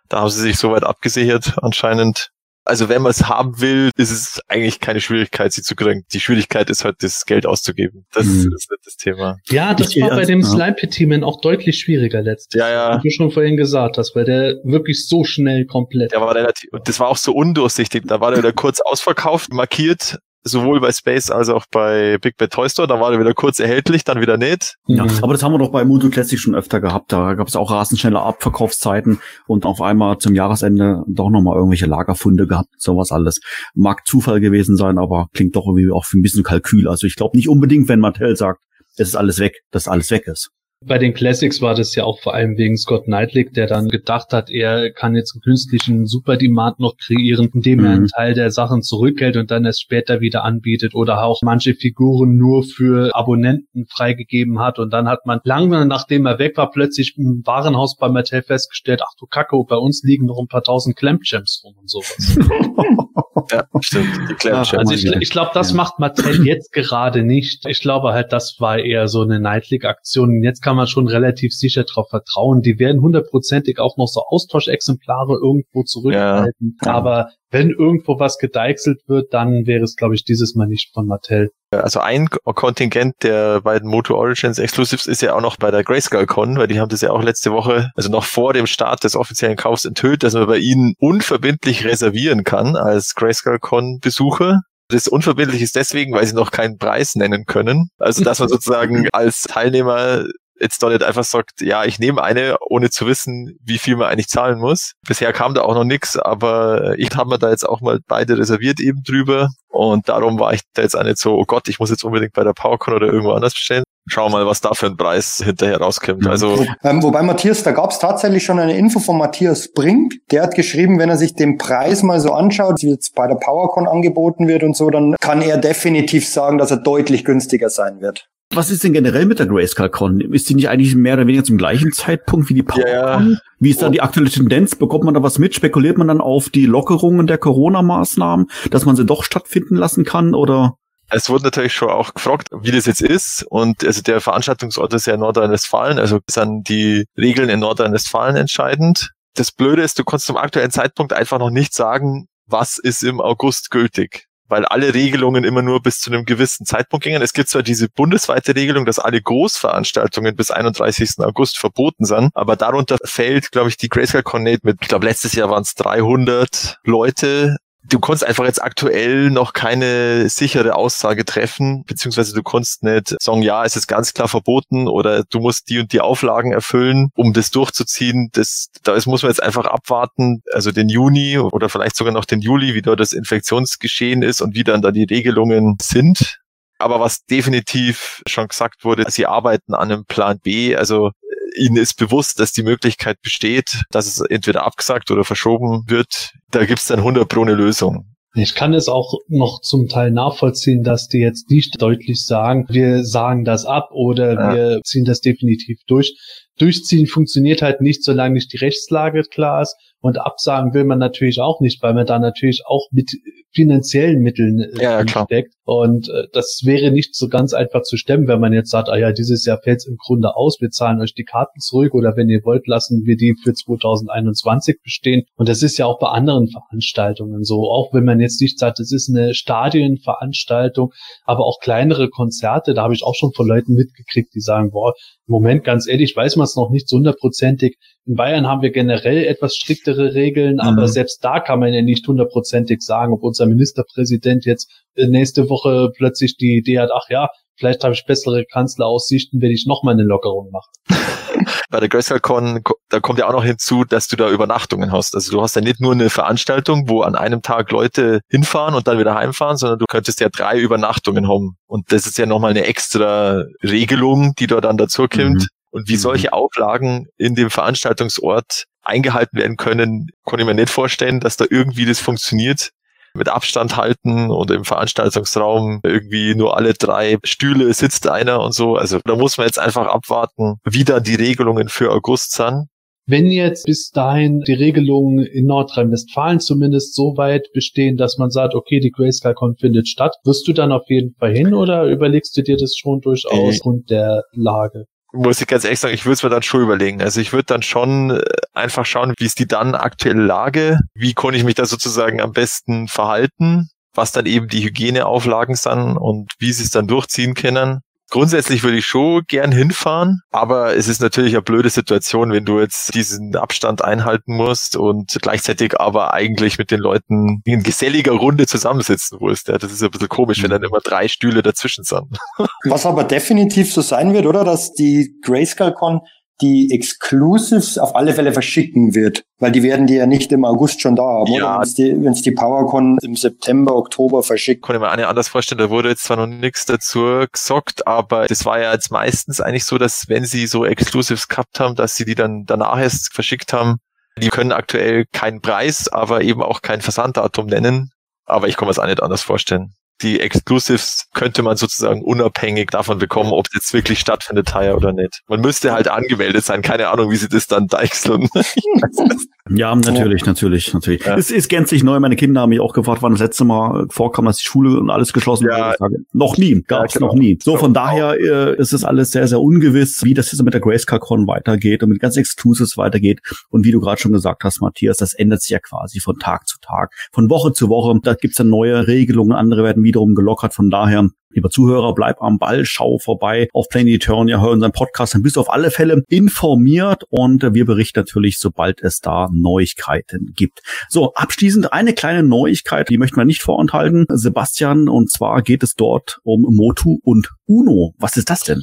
Da haben sie sich soweit abgesichert anscheinend. Also wenn man es haben will, ist es eigentlich keine Schwierigkeit, sie zu kriegen. Die Schwierigkeit ist halt, das Geld auszugeben. Das Mhm. ist nicht das Thema. Ja, das Ich- war bei dem ja. Slime Petimen auch deutlich schwieriger letztes Ja, ja. Wie du schon vorhin gesagt hast, weil der wirklich so schnell komplett. Der war relativ, und das war auch so undurchsichtig. Da war der wieder kurz ausverkauft, markiert, sowohl bei Space als auch bei Big Bad Toy Store. Da war der wieder kurz erhältlich, dann wieder nicht. Ja, Mhm. aber das haben wir doch bei Moto Classic schon öfter gehabt. Da gab es auch rasend schnelle Abverkaufszeiten und auf einmal zum Jahresende doch nochmal irgendwelche Lagerfunde gehabt, sowas alles. Mag Zufall gewesen sein, aber klingt doch irgendwie auch für ein bisschen Kalkül. Also ich glaube nicht unbedingt, wenn Mattel sagt, es ist alles weg, dass alles weg ist. Bei den Classics war das ja auch vor allem wegen Scott Knightley, der dann gedacht hat, er kann jetzt einen künstlichen Superdemand noch kreieren, indem er Mhm. einen Teil der Sachen zurückhält und dann erst später wieder anbietet oder auch manche Figuren nur für Abonnenten freigegeben hat und dann hat man lange nachdem er weg war plötzlich im Warenhaus bei Mattel festgestellt, ach du Kacke, bei uns liegen noch ein paar tausend Clamp-Gems rum und sowas. Ja, stimmt. Die Clamshell. Also ich, Ja. ich glaube, das Ja. macht Mattel jetzt gerade nicht. Ich glaube halt, das war eher so eine Nightlick-Aktion. Und Jetzt kann man schon relativ sicher darauf vertrauen. Die werden hundertprozentig auch noch so Austauschexemplare irgendwo zurückhalten. Ja. Aber wenn irgendwo was gedeichselt wird, dann wäre es, glaube ich, dieses Mal nicht von Mattel. Also ein Kontingent der beiden Moto Origins Exclusives ist ja auch noch bei der Grayscale Con, weil die haben das ja auch letzte Woche, also noch vor dem Start des offiziellen Kaufs enthüllt, dass man bei ihnen unverbindlich reservieren kann als Grayscale Con Besucher. Das unverbindlich ist deswegen, weil sie noch keinen Preis nennen können. Also dass man sozusagen als Teilnehmer jetzt doch nicht einfach sagt, ja, ich nehme eine, ohne zu wissen, wie viel man eigentlich zahlen muss. Bisher kam da auch noch nichts, aber ich habe mir da jetzt auch mal beide reserviert eben drüber und darum war ich da jetzt auch nicht so, oh Gott, ich muss jetzt unbedingt bei der PowerCon oder irgendwo anders bestellen. Schauen wir mal, was da für ein Preis hinterher rauskommt. Also Ähm, wobei Matthias, da gab es tatsächlich schon eine Info von Matthias Brink. Der hat geschrieben, wenn er sich den Preis mal so anschaut, wie jetzt bei der PowerCon angeboten wird und so, dann kann er definitiv sagen, dass er deutlich günstiger sein wird. Was ist denn generell mit der Grayscale Con? Ist die nicht eigentlich mehr oder weniger zum gleichen Zeitpunkt wie die PowerCon? Ja, ja. Wie ist da die aktuelle Tendenz? Bekommt man da was mit? Spekuliert man dann auf die Lockerungen der Corona-Maßnahmen, dass man sie doch stattfinden lassen kann oder? Es wurde natürlich schon auch gefragt, wie das jetzt ist. Und also der Veranstaltungsort ist ja Nordrhein-Westfalen, also sind die Regeln in Nordrhein-Westfalen entscheidend. Das Blöde ist, du kannst zum aktuellen Zeitpunkt einfach noch nicht sagen, was ist im August gültig. Weil alle Regelungen immer nur bis zu einem gewissen Zeitpunkt gingen. Es gibt zwar diese bundesweite Regelung, dass alle Großveranstaltungen bis 31. August verboten sind, aber darunter fällt, glaube ich, die Grayscale Connect mit, ich glaube, letztes Jahr waren es 300 Leute du konntest einfach jetzt aktuell noch keine sichere Aussage treffen, beziehungsweise du konntest nicht sagen, ja, es ist ganz klar verboten oder du musst die und die Auflagen erfüllen, um das durchzuziehen. Das, da ist, muss man jetzt einfach abwarten, also den Juni oder vielleicht sogar noch den Juli, wie dort das Infektionsgeschehen ist und wie dann da die Regelungen sind. Aber was definitiv schon gesagt wurde, sie arbeiten an einem Plan B. Also ihnen ist bewusst, dass die Möglichkeit besteht, dass es entweder abgesagt oder verschoben wird. Da gibt's dann 100 pro eine Lösung. Ich kann es auch noch zum Teil nachvollziehen, dass die jetzt nicht deutlich sagen, wir sagen das ab oder Ja. wir ziehen das definitiv durch. Durchziehen funktioniert halt nicht, solange nicht die Rechtslage klar ist. Und absagen will man natürlich auch nicht, weil man da natürlich auch mit finanziellen Mitteln äh, Ja, ja, steckt. Und äh, das wäre nicht so ganz einfach zu stemmen, wenn man jetzt sagt, ah ja, dieses Jahr fällt es im Grunde aus, wir zahlen euch die Karten zurück oder wenn ihr wollt, lassen wir die für 2021 bestehen. Und das ist ja auch bei anderen Veranstaltungen so. Auch wenn man jetzt nicht sagt, es ist eine Stadionveranstaltung, aber auch kleinere Konzerte, da habe ich auch schon von Leuten mitgekriegt, die sagen, boah, im Moment ganz ehrlich, weiß man es noch nicht so hundertprozentig. In Bayern haben wir generell etwas striktere Regeln, aber Mhm. selbst da kann man ja nicht hundertprozentig sagen, ob unser Ministerpräsident jetzt äh, nächste Woche plötzlich die Idee hat, ach ja, vielleicht habe ich bessere Kanzleraussichten, wenn ich noch mal eine Lockerung mache. Bei der GrayscaleCon, ko- da kommt ja auch noch hinzu, dass du da Übernachtungen hast. Also du hast ja nicht nur eine Veranstaltung, wo an einem Tag Leute hinfahren und dann wieder heimfahren, sondern du könntest ja drei Übernachtungen haben. Und das ist ja nochmal eine extra Regelung, die da dann dazu kommt. Mhm. Und wie solche Auflagen in dem Veranstaltungsort eingehalten werden können, kann ich mir nicht vorstellen, dass da irgendwie das funktioniert. Mit Abstand halten und im Veranstaltungsraum irgendwie nur alle drei Stühle sitzt einer und so. Also da muss man jetzt einfach abwarten, wie da die Regelungen für August sind. Wenn jetzt bis dahin die Regelungen in Nordrhein-Westfalen zumindest so weit bestehen, dass man sagt, okay, die GrayscaleCon findet statt, wirst du dann auf jeden Fall hin oder überlegst du dir das schon durchaus aufgrund der Lage? Muss ich ganz ehrlich sagen, ich würde es mir dann schon überlegen. Also ich würde dann schon äh, einfach schauen, wie ist die dann aktuelle Lage, wie kann ich mich da sozusagen am besten verhalten, was dann eben die Hygieneauflagen sind und wie sie es dann durchziehen können. Grundsätzlich würde ich schon gern hinfahren, aber es ist natürlich eine blöde Situation, wenn du jetzt diesen Abstand einhalten musst und gleichzeitig aber eigentlich mit den Leuten in geselliger Runde zusammensitzen musst. Ja, das ist ein bisschen komisch, wenn dann immer drei Stühle dazwischen sind. Was aber definitiv so sein wird, oder? Dass die GrayscaleCon die Exclusives auf alle Fälle verschicken wird. Weil die werden die ja nicht im August schon da haben, Ja. oder? Wenn's die, wenn's die PowerCon im September, Oktober verschickt. konnte mir eine anders vorstellen, da wurde jetzt zwar noch nichts dazu gesagt, aber das war ja jetzt meistens eigentlich so, dass wenn sie so Exclusives gehabt haben, dass sie die dann danach erst verschickt haben. Die können aktuell keinen Preis, aber eben auch kein Versanddatum nennen. Aber ich kann mir es auch nicht anders vorstellen. Die Exclusives könnte man sozusagen unabhängig davon bekommen, ob es jetzt wirklich stattfindet heuer oder nicht. Man müsste halt angemeldet sein. Keine Ahnung, wie sie das dann deichseln. Ja, natürlich, natürlich, natürlich. Ja. Es ist gänzlich neu. Meine Kinder haben mich auch gefragt, wann das letzte Mal vorkam, dass die Schule und alles geschlossen Ja. sage, Noch nie, gab's Ja, genau. noch nie. So, von Genau. daher äh, ist es alles sehr, sehr ungewiss, wie das jetzt mit der GraceCon weitergeht und mit ganz Exclusives weitergeht. Und wie du gerade schon gesagt hast, Matthias, das ändert sich ja quasi von Tag zu Tag, von Woche zu Woche. Da gibt's dann neue Regelungen, andere werden wiederum gelockert. Von daher Lieber Zuhörer, bleib am Ball, schau vorbei auf Planet Eternia, hör unseren Podcast, dann bist du auf alle Fälle informiert und äh, wir berichten natürlich, sobald es da Neuigkeiten gibt. So, abschließend eine kleine Neuigkeit, die möchten wir nicht vorenthalten, Sebastian, und zwar geht es dort um Motu und Uno. Was ist das denn?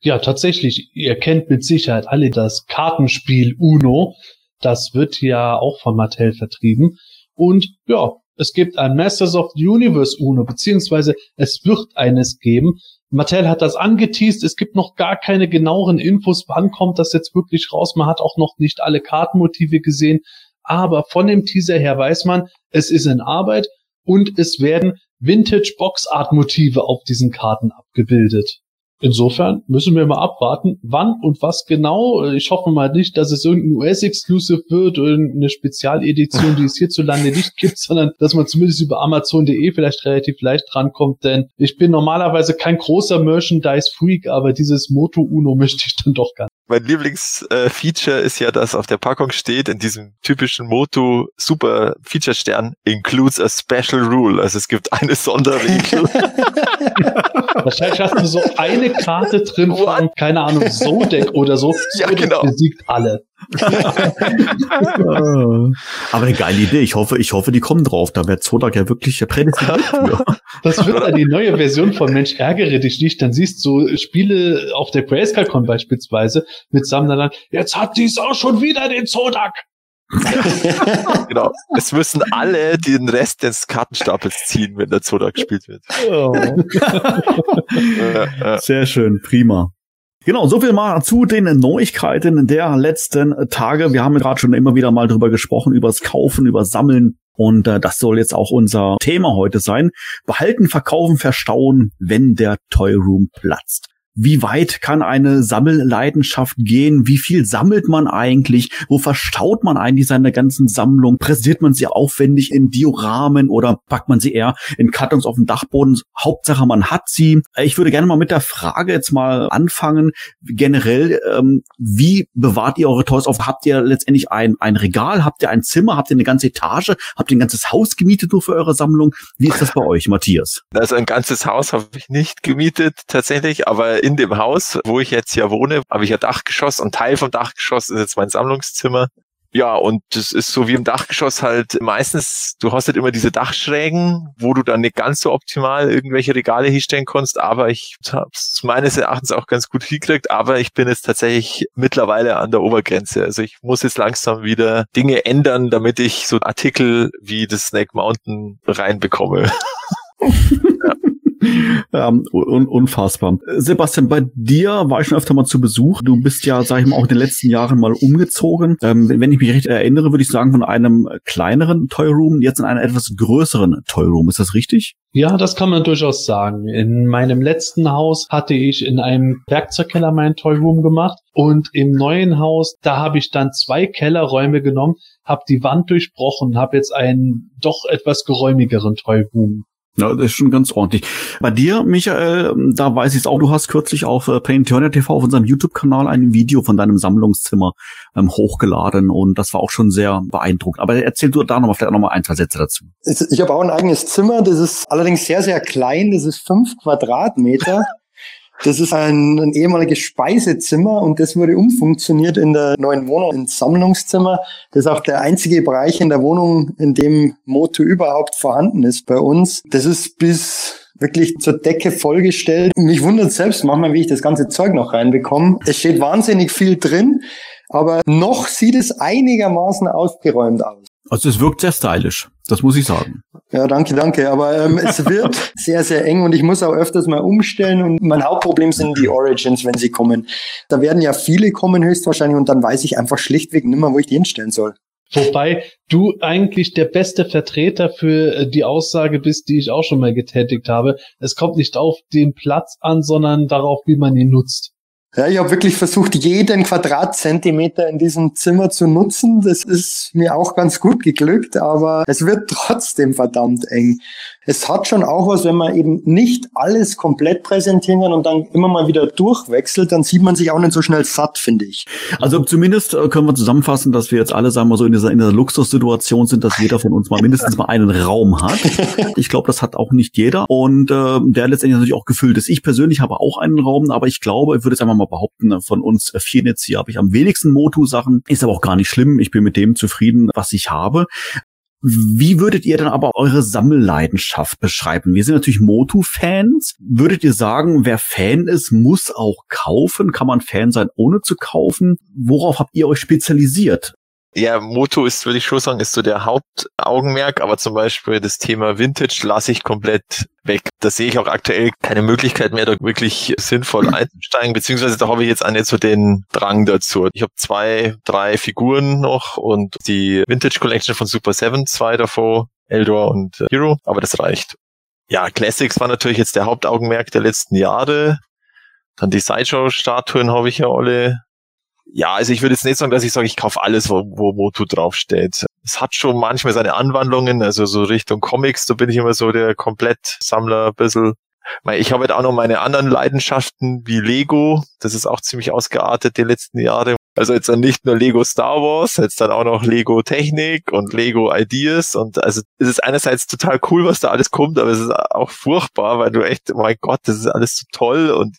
Ja, tatsächlich. Ihr kennt mit Sicherheit alle das Kartenspiel Uno. Das wird ja auch von Mattel vertrieben. Und ja, es gibt ein Masters of the Universe Uno, beziehungsweise es wird eines geben. Mattel hat das angeteased. Es gibt noch gar keine genaueren Infos. Wann kommt das jetzt wirklich raus? Man hat auch noch nicht alle Kartenmotive gesehen. Aber von dem Teaser her weiß man, es ist in Arbeit und es werden Vintage Box Art Motive auf diesen Karten abgebildet. Insofern müssen wir mal abwarten, wann und was genau. Ich hoffe mal nicht, dass es irgendein US-Exclusive wird oder eine Spezialedition, die es hierzulande nicht gibt, sondern dass man zumindest über Amazon.de vielleicht relativ leicht drankommt, denn ich bin normalerweise kein großer Merchandise-Freak, aber dieses Moto Uno möchte ich dann doch ganz. Mein Lieblingsfeature ist ja, dass auf der Packung steht, in diesem typischen Moto Super Feature Stern includes a special rule. Also es gibt eine Sonderregel. Wahrscheinlich hast du so eine Karte drin What? von, keine Ahnung, Zodek oder so. Ja, Zodek genau. besiegt alle. Aber eine geile Idee. Ich hoffe, ich hoffe, die kommen drauf. Da wäre Zodak ja wirklich prädestiniert für. Das wird dann die neue Version von Mensch ärgere dich nicht. Dann siehst du Spiele auf der Grayscale-Con beispielsweise mit Sam dann, jetzt hat dies auch schon wieder den Zodak. genau. Es müssen alle den Rest des Kartenstapels ziehen, wenn der Zoda gespielt wird. Äh, äh, Sehr schön, prima. Genau, so viel mal zu den Neuigkeiten der letzten Tage. Wir haben gerade schon immer wieder mal drüber gesprochen, übers Kaufen, über Sammeln. Und äh, das soll jetzt auch unser Thema heute sein. Behalten, verkaufen, verstauen, wenn der Toy Room platzt. Wie weit kann eine Sammelleidenschaft gehen? Wie viel sammelt man eigentlich? Wo verstaut man eigentlich seine ganzen Sammlungen? Präsiert man sie aufwendig in Dioramen oder packt man sie eher in Kartons auf dem Dachboden? Hauptsache, man hat sie. Ich würde gerne mal mit der Frage jetzt mal anfangen. Generell, ähm, wie bewahrt ihr eure Toys auf? Habt ihr letztendlich ein, ein Regal? Habt ihr ein Zimmer? Habt ihr eine ganze Etage? Habt ihr ein ganzes Haus gemietet nur für eure Sammlung? Wie ist das bei euch, Matthias? Also ein ganzes Haus habe ich nicht gemietet tatsächlich, aber in dem Haus, wo ich jetzt ja wohne, habe ich ja Dachgeschoss und Teil vom Dachgeschoss ist jetzt mein Sammlungszimmer. Ja, und das ist so wie im Dachgeschoss halt meistens, du hast halt immer diese Dachschrägen, wo du dann nicht ganz so optimal irgendwelche Regale hinstellen kannst, aber ich habe es meines Erachtens auch ganz gut hingekriegt, aber ich bin jetzt tatsächlich mittlerweile an der Obergrenze. Also ich muss jetzt langsam wieder Dinge ändern, damit ich so Artikel wie das Snake Mountain reinbekomme. ja. Ähm, un unfassbar. Sebastian, bei dir war ich schon öfter mal zu Besuch. Du bist ja, sag ich mal, auch in den letzten Jahren mal umgezogen. Ähm, wenn ich mich recht erinnere, würde ich sagen, von einem kleineren Toy Room jetzt in einen etwas größeren Toy Room. Ist das richtig? Ja, das kann man durchaus sagen. In meinem letzten Haus hatte ich in einem Werkzeugkeller meinen Toy Room gemacht und im neuen Haus, da habe ich dann zwei Kellerräume genommen, habe die Wand durchbrochen, habe jetzt einen doch etwas geräumigeren Toy Room ja, das ist schon ganz ordentlich. Bei dir, Michael, da weiß ich es auch, du hast kürzlich auf äh, Pain Turner TV auf unserem YouTube-Kanal ein Video von deinem Sammlungszimmer ähm, hochgeladen und das war auch schon sehr beeindruckend. Aber erzähl du da nochmal vielleicht noch mal ein, zwei Sätze dazu. Ich habe auch ein eigenes Zimmer, das ist allerdings sehr, sehr klein, das ist fünf Quadratmeter. Das ist ein, ein ehemaliges Speisezimmer und das wurde umfunktioniert in der neuen Wohnung ins Sammlungszimmer. Das ist auch der einzige Bereich in der Wohnung, in dem Moto überhaupt vorhanden ist bei uns. Das ist bis wirklich zur Decke vollgestellt. Mich wundert selbst manchmal, wie ich das ganze Zeug noch reinbekomme. Es steht wahnsinnig viel drin, aber noch sieht es einigermaßen aufgeräumt aus. Also es wirkt sehr stylisch, das muss ich sagen. Ja, danke, danke. Aber ähm, es wird sehr, sehr eng und ich muss auch öfters mal umstellen. Und mein Hauptproblem sind die Origins, wenn sie kommen. Da werden ja viele kommen höchstwahrscheinlich und dann weiß ich einfach schlichtweg nicht mehr, wo ich die hinstellen soll. Wobei du eigentlich der beste Vertreter für äh, die Aussage bist, die ich auch schon mal getätigt habe. Es kommt nicht auf den Platz an, sondern darauf, wie man ihn nutzt. Ja, ich habe wirklich versucht, jeden Quadratzentimeter in diesem Zimmer zu nutzen. Das ist mir auch ganz gut geglückt, aber es wird trotzdem verdammt eng es hat schon auch was, wenn man eben nicht alles komplett präsentieren kann und dann immer mal wieder durchwechselt, dann sieht man sich auch nicht so schnell satt, finde ich. Also zumindest äh, können wir zusammenfassen, dass wir jetzt alle, sagen wir so, in dieser, in dieser Luxussituation sind, dass jeder von uns mal mindestens mal einen Raum hat. Ich glaube, das hat auch nicht jeder und äh, der letztendlich natürlich auch gefüllt ist. Ich persönlich habe auch einen Raum, aber ich glaube, ich würde jetzt einfach mal behaupten, von uns vier jetzt hier habe ich am wenigsten Motu-Sachen. Ist aber auch gar nicht schlimm. Ich bin mit dem zufrieden, was ich habe. Wie würdet ihr dann aber eure Sammelleidenschaft beschreiben? Wir sind natürlich Motu-Fans. Würdet ihr sagen, wer Fan ist, muss auch kaufen? Kann man Fan sein, ohne zu kaufen? Worauf habt ihr euch spezialisiert? Ja, Moto ist, würde ich schon sagen, ist so der Hauptaugenmerk, aber zum Beispiel das Thema Vintage lasse ich komplett weg. Da sehe ich auch aktuell keine Möglichkeit mehr, da wirklich sinnvoll einzusteigen, beziehungsweise da habe ich jetzt auch nicht so den Drang dazu. Ich habe zwei, drei Figuren noch und die Vintage Collection von Super Seven, zwei davon, Eldor und Hero, aber das reicht. Ja, Classics war natürlich jetzt der Hauptaugenmerk der letzten Jahre. Dann die Sideshow-Statuen habe ich ja alle ja, also ich würde jetzt nicht sagen, dass ich sage, ich kaufe alles, wo, wo Motu draufsteht. Es hat schon manchmal seine Anwandlungen, also so Richtung Comics, da bin ich immer so der Komplettsammler ein bisschen. Ich habe halt auch noch meine anderen Leidenschaften wie Lego. Das ist auch ziemlich ausgeartet die letzten Jahre. Also jetzt dann nicht nur Lego Star Wars, jetzt dann auch noch Lego Technik und Lego Ideas. Und also es ist einerseits total cool, was da alles kommt, aber es ist auch furchtbar, weil du echt, mein Gott, das ist alles so toll und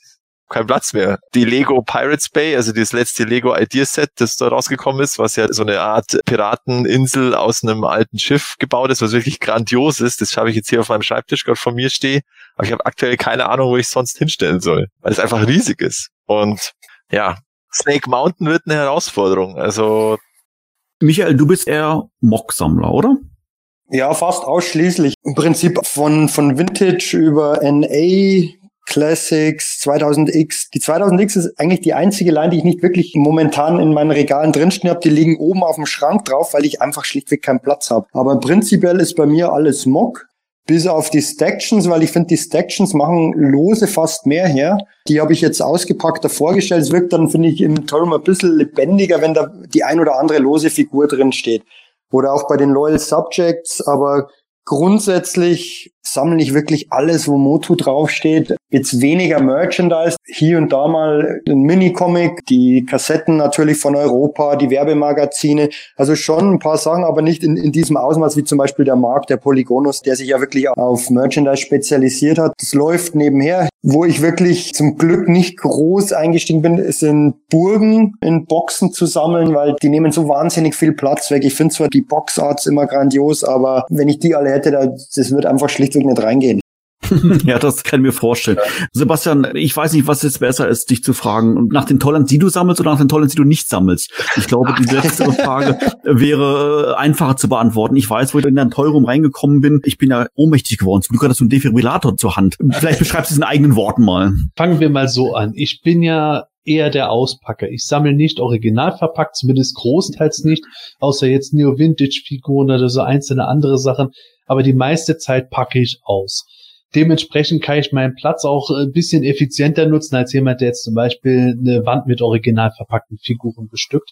kein Platz mehr. Die Lego Pirates Bay, also das letzte Lego Ideas Set, das da rausgekommen ist, was ja so eine Art Pirateninsel aus einem alten Schiff gebaut ist, was wirklich grandios ist. Das habe ich jetzt hier auf meinem Schreibtisch gerade vor mir stehe. Aber ich habe aktuell keine Ahnung, wo ich sonst hinstellen soll, weil es einfach riesig ist. Und ja, Snake Mountain wird eine Herausforderung. Also Michael, du bist eher Mock-Sammler, oder? Ja, fast ausschließlich. Im Prinzip von, von Vintage über NA Classics, 2000X. Die 2000X ist eigentlich die einzige Line, die ich nicht wirklich momentan in meinen Regalen drinstehen habe. Die liegen oben auf dem Schrank drauf, weil ich einfach schlichtweg keinen Platz habe. Aber prinzipiell ist bei mir alles Mock. bis auf die Stactions, weil ich finde, die Stactions machen Lose fast mehr her. Die habe ich jetzt ausgepackter vorgestellt. Es wirkt dann, finde ich, im Turm ein bisschen lebendiger, wenn da die ein oder andere lose Figur drin steht. Oder auch bei den Loyal Subjects, aber grundsätzlich sammle ich wirklich alles, wo Motu draufsteht. Jetzt weniger Merchandise, hier und da mal ein Mini-Comic, die Kassetten natürlich von Europa, die Werbemagazine. Also schon ein paar Sachen, aber nicht in, in diesem Ausmaß wie zum Beispiel der Markt, der Polygonus, der sich ja wirklich auf Merchandise spezialisiert hat. Das läuft nebenher. Wo ich wirklich zum Glück nicht groß eingestiegen bin, sind Burgen in Boxen zu sammeln, weil die nehmen so wahnsinnig viel Platz weg. Ich finde zwar die Boxarts immer grandios, aber wenn ich die alle hätte, das wird einfach schlichtweg nicht reingehen. ja, das kann ich mir vorstellen. Sebastian, ich weiß nicht, was jetzt besser ist, dich zu fragen, nach den Tollens, die du sammelst oder nach den Tollens, die du nicht sammelst. Ich glaube, die letzte Frage wäre einfacher zu beantworten. Ich weiß, wo ich in dein Teurum reingekommen bin. Ich bin ja ohnmächtig geworden. Zum Glück hattest du einen Defibrillator zur Hand. Vielleicht beschreibst du es in eigenen Worten mal. Fangen wir mal so an. Ich bin ja eher der Auspacker. Ich sammle nicht original verpackt, zumindest großteils nicht, außer jetzt Neo-Vintage-Figuren oder so einzelne andere Sachen. Aber die meiste Zeit packe ich aus. Dementsprechend kann ich meinen Platz auch ein bisschen effizienter nutzen als jemand, der jetzt zum Beispiel eine Wand mit original verpackten Figuren bestückt.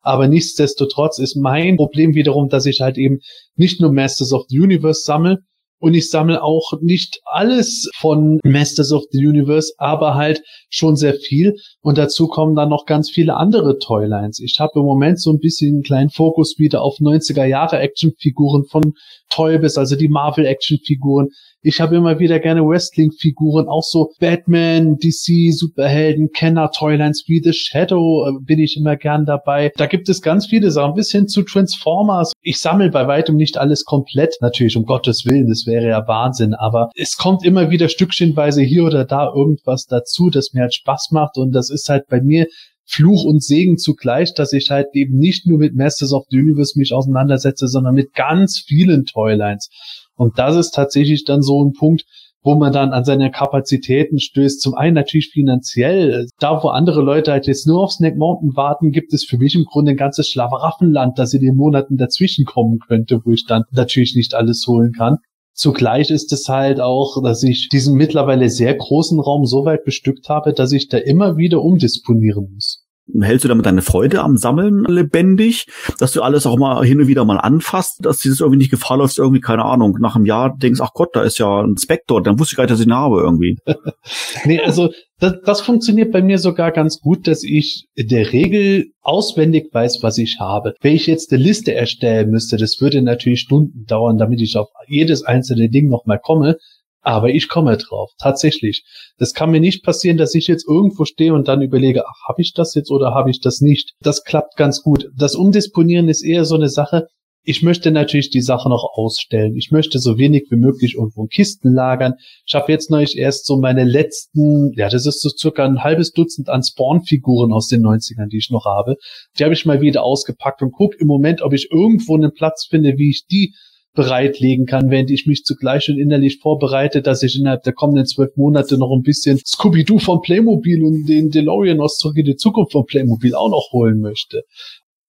Aber nichtsdestotrotz ist mein Problem wiederum, dass ich halt eben nicht nur Masters of the Universe sammle, und ich sammle auch nicht alles von Masters of the Universe, aber halt schon sehr viel. Und dazu kommen dann noch ganz viele andere Toylines. Ich habe im Moment so ein bisschen einen kleinen Fokus wieder auf 90er Jahre Actionfiguren von Toybis, also die Marvel Actionfiguren. Ich habe immer wieder gerne Wrestling-Figuren, auch so Batman, DC, Superhelden, Kenner, Toylines wie The Shadow äh, bin ich immer gern dabei. Da gibt es ganz viele Sachen, bis hin zu Transformers. Ich sammle bei weitem nicht alles komplett, natürlich um Gottes Willen, das wäre ja Wahnsinn, aber es kommt immer wieder stückchenweise hier oder da irgendwas dazu, das mir halt Spaß macht und das ist halt bei mir Fluch und Segen zugleich, dass ich halt eben nicht nur mit Masters of the Universe mich auseinandersetze, sondern mit ganz vielen Toylines. Und das ist tatsächlich dann so ein Punkt, wo man dann an seine Kapazitäten stößt. Zum einen natürlich finanziell. Da, wo andere Leute halt jetzt nur auf Snack Mountain warten, gibt es für mich im Grunde ein ganzes Schlaweraffenland, das in den Monaten dazwischen kommen könnte, wo ich dann natürlich nicht alles holen kann. Zugleich ist es halt auch, dass ich diesen mittlerweile sehr großen Raum so weit bestückt habe, dass ich da immer wieder umdisponieren muss hältst du damit deine Freude am Sammeln lebendig, dass du alles auch mal hin und wieder mal anfasst, dass dir das irgendwie nicht gefallen läuft, irgendwie, keine Ahnung, nach einem Jahr denkst, ach Gott, da ist ja ein Spector, dann wusste ich gar nicht, dass ich ihn habe irgendwie. nee, also das, das funktioniert bei mir sogar ganz gut, dass ich in der Regel auswendig weiß, was ich habe. Wenn ich jetzt eine Liste erstellen müsste, das würde natürlich Stunden dauern, damit ich auf jedes einzelne Ding nochmal komme. Aber ich komme drauf, tatsächlich. Das kann mir nicht passieren, dass ich jetzt irgendwo stehe und dann überlege, ach, habe ich das jetzt oder habe ich das nicht? Das klappt ganz gut. Das Umdisponieren ist eher so eine Sache. Ich möchte natürlich die Sache noch ausstellen. Ich möchte so wenig wie möglich irgendwo in Kisten lagern. Ich habe jetzt neulich erst so meine letzten, ja, das ist so circa ein halbes Dutzend an Spawn-Figuren aus den 90ern, die ich noch habe. Die habe ich mal wieder ausgepackt und gucke im Moment, ob ich irgendwo einen Platz finde, wie ich die bereitlegen kann, während ich mich zugleich schon innerlich vorbereite, dass ich innerhalb der kommenden zwölf Monate noch ein bisschen Scooby-Doo von Playmobil und den DeLorean aus Zurück in die Zukunft von Playmobil auch noch holen möchte.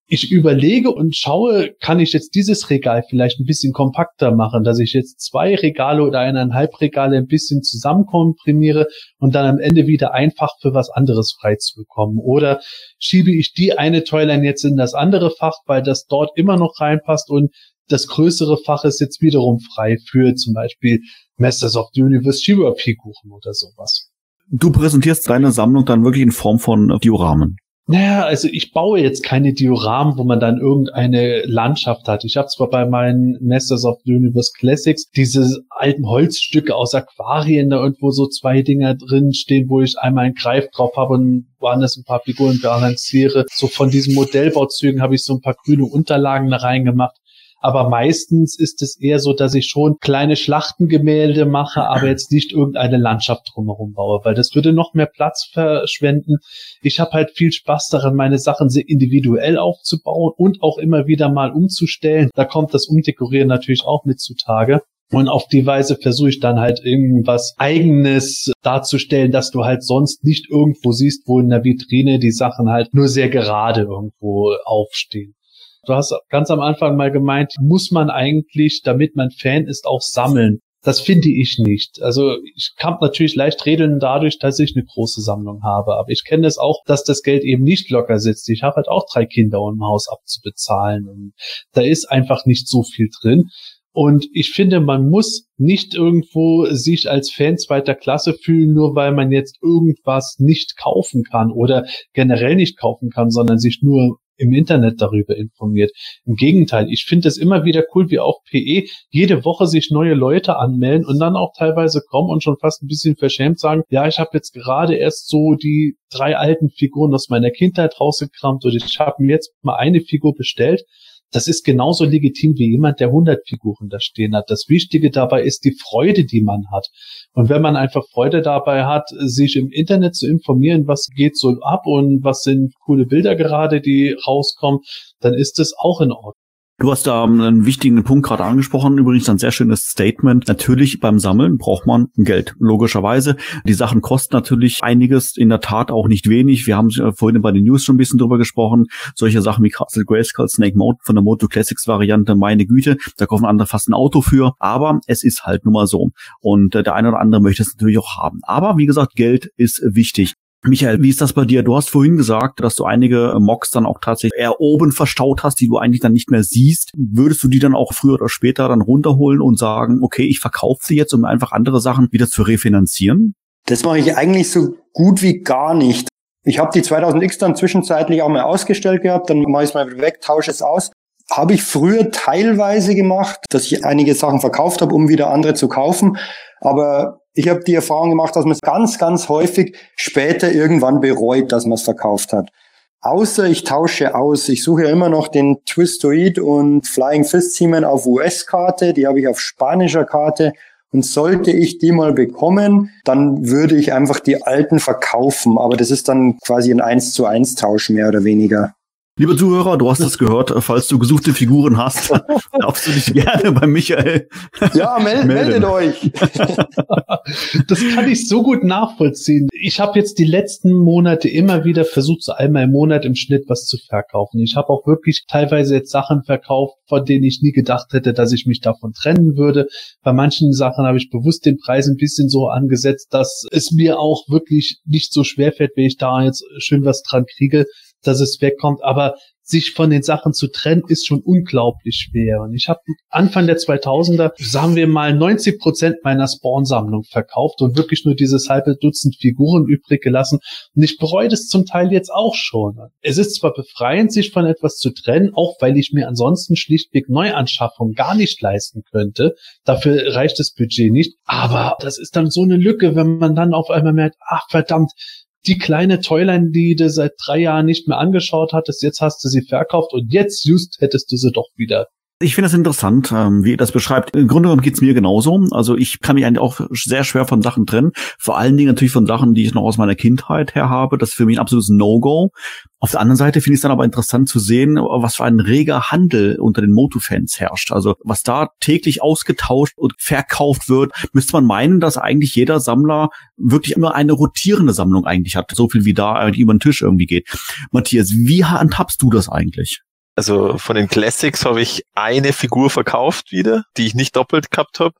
Ich überlege und schaue, kann ich jetzt dieses Regal vielleicht ein bisschen kompakter machen, dass ich jetzt zwei Regale oder eineinhalb Regale ein bisschen zusammenkomprimiere und dann am Ende wieder einfach für was anderes frei zu bekommen. Oder schiebe ich die eine Toyline jetzt in das andere Fach, weil das dort immer noch reinpasst und das größere Fach ist jetzt wiederum frei für zum Beispiel Masters of the Universe Shiva-Figuren oder sowas. Du präsentierst deine Sammlung dann wirklich in Form von Dioramen. Naja, also ich baue jetzt keine Dioramen, wo man dann irgendeine Landschaft hat. Ich habe zwar bei meinen Masters of the Universe Classics diese alten Holzstücke aus Aquarien, da irgendwo so zwei Dinger drin stehen, wo ich einmal einen Greif drauf habe und woanders ein paar Figuren balanciere. So von diesen Modellbauzügen habe ich so ein paar grüne Unterlagen da reingemacht. Aber meistens ist es eher so, dass ich schon kleine Schlachtengemälde mache, aber jetzt nicht irgendeine Landschaft drumherum baue, weil das würde noch mehr Platz verschwenden. Ich habe halt viel Spaß daran, meine Sachen sehr individuell aufzubauen und auch immer wieder mal umzustellen. Da kommt das Umdekorieren natürlich auch mit zutage. Und auf die Weise versuche ich dann halt irgendwas eigenes darzustellen, dass du halt sonst nicht irgendwo siehst, wo in der Vitrine die Sachen halt nur sehr gerade irgendwo aufstehen. Du hast ganz am Anfang mal gemeint, muss man eigentlich, damit man Fan ist, auch sammeln. Das finde ich nicht. Also ich kann natürlich leicht redeln dadurch, dass ich eine große Sammlung habe. Aber ich kenne es das auch, dass das Geld eben nicht locker sitzt. Ich habe halt auch drei Kinder ein Haus abzubezahlen. Und da ist einfach nicht so viel drin. Und ich finde, man muss nicht irgendwo sich als Fan zweiter Klasse fühlen, nur weil man jetzt irgendwas nicht kaufen kann oder generell nicht kaufen kann, sondern sich nur im Internet darüber informiert. Im Gegenteil, ich finde es immer wieder cool, wie auch PE jede Woche sich neue Leute anmelden und dann auch teilweise kommen und schon fast ein bisschen verschämt sagen, ja, ich habe jetzt gerade erst so die drei alten Figuren aus meiner Kindheit rausgekramt oder ich habe mir jetzt mal eine Figur bestellt das ist genauso legitim wie jemand, der 100 Figuren da stehen hat. Das Wichtige dabei ist die Freude, die man hat. Und wenn man einfach Freude dabei hat, sich im Internet zu informieren, was geht so ab und was sind coole Bilder gerade, die rauskommen, dann ist das auch in Ordnung. Du hast da einen wichtigen Punkt gerade angesprochen, übrigens ein sehr schönes Statement. Natürlich beim Sammeln braucht man Geld, logischerweise. Die Sachen kosten natürlich einiges, in der Tat auch nicht wenig. Wir haben vorhin bei den News schon ein bisschen drüber gesprochen. Solche Sachen wie Castle Grayskull, Snake Mountain von der Moto Classics Variante, meine Güte, da kaufen andere fast ein Auto für. Aber es ist halt nun mal so. Und äh, der eine oder andere möchte es natürlich auch haben. Aber wie gesagt, Geld ist wichtig. Michael, wie ist das bei dir? Du hast vorhin gesagt, dass du einige Mocks dann auch tatsächlich eher oben verstaut hast, die du eigentlich dann nicht mehr siehst. Würdest du die dann auch früher oder später dann runterholen und sagen, okay, ich verkaufe sie jetzt, um einfach andere Sachen wieder zu refinanzieren? Das mache ich eigentlich so gut wie gar nicht. Ich habe die 2000X dann zwischenzeitlich auch mal ausgestellt gehabt, dann mache ich es mal weg, tausche es aus. Habe ich früher teilweise gemacht, dass ich einige Sachen verkauft habe, um wieder andere zu kaufen. Aber ich habe die Erfahrung gemacht, dass man es ganz, ganz häufig später irgendwann bereut, dass man es verkauft hat. Außer ich tausche aus. Ich suche ja immer noch den Twistoid und Flying Fist Seaman auf US-Karte. Die habe ich auf spanischer Karte. Und sollte ich die mal bekommen, dann würde ich einfach die alten verkaufen. Aber das ist dann quasi ein 1 zu 1 Tausch mehr oder weniger. Lieber Zuhörer, du hast es gehört. Falls du gesuchte Figuren hast, darfst du dich gerne bei Michael. Ja, meld, meldet euch. das kann ich so gut nachvollziehen. Ich habe jetzt die letzten Monate immer wieder versucht, so einmal im Monat im Schnitt was zu verkaufen. Ich habe auch wirklich teilweise jetzt Sachen verkauft, von denen ich nie gedacht hätte, dass ich mich davon trennen würde. Bei manchen Sachen habe ich bewusst den Preis ein bisschen so angesetzt, dass es mir auch wirklich nicht so schwer fällt, wenn ich da jetzt schön was dran kriege dass es wegkommt, aber sich von den Sachen zu trennen, ist schon unglaublich schwer. Und ich habe Anfang der 2000er, sagen wir mal, 90 Prozent meiner Spawn-Sammlung verkauft und wirklich nur dieses halbe Dutzend Figuren übrig gelassen. Und ich bereue das zum Teil jetzt auch schon. Es ist zwar befreiend, sich von etwas zu trennen, auch weil ich mir ansonsten schlichtweg Neuanschaffung gar nicht leisten könnte. Dafür reicht das Budget nicht. Aber das ist dann so eine Lücke, wenn man dann auf einmal merkt, ach verdammt, die kleine Toyline, die du seit drei Jahren nicht mehr angeschaut hattest, jetzt hast du sie verkauft und jetzt just hättest du sie doch wieder. Ich finde das interessant, ähm, wie ihr das beschreibt. Im Grunde genommen geht's mir genauso. Also ich kann mich eigentlich auch sehr schwer von Sachen trennen. Vor allen Dingen natürlich von Sachen, die ich noch aus meiner Kindheit her habe. Das ist für mich ein absolutes No-Go. Auf der anderen Seite finde ich es dann aber interessant zu sehen, was für ein reger Handel unter den Moto-Fans herrscht. Also was da täglich ausgetauscht und verkauft wird, müsste man meinen, dass eigentlich jeder Sammler wirklich immer eine rotierende Sammlung eigentlich hat. So viel wie da über den Tisch irgendwie geht. Matthias, wie handhabst du das eigentlich? Also von den Classics habe ich eine Figur verkauft wieder, die ich nicht doppelt gehabt habe.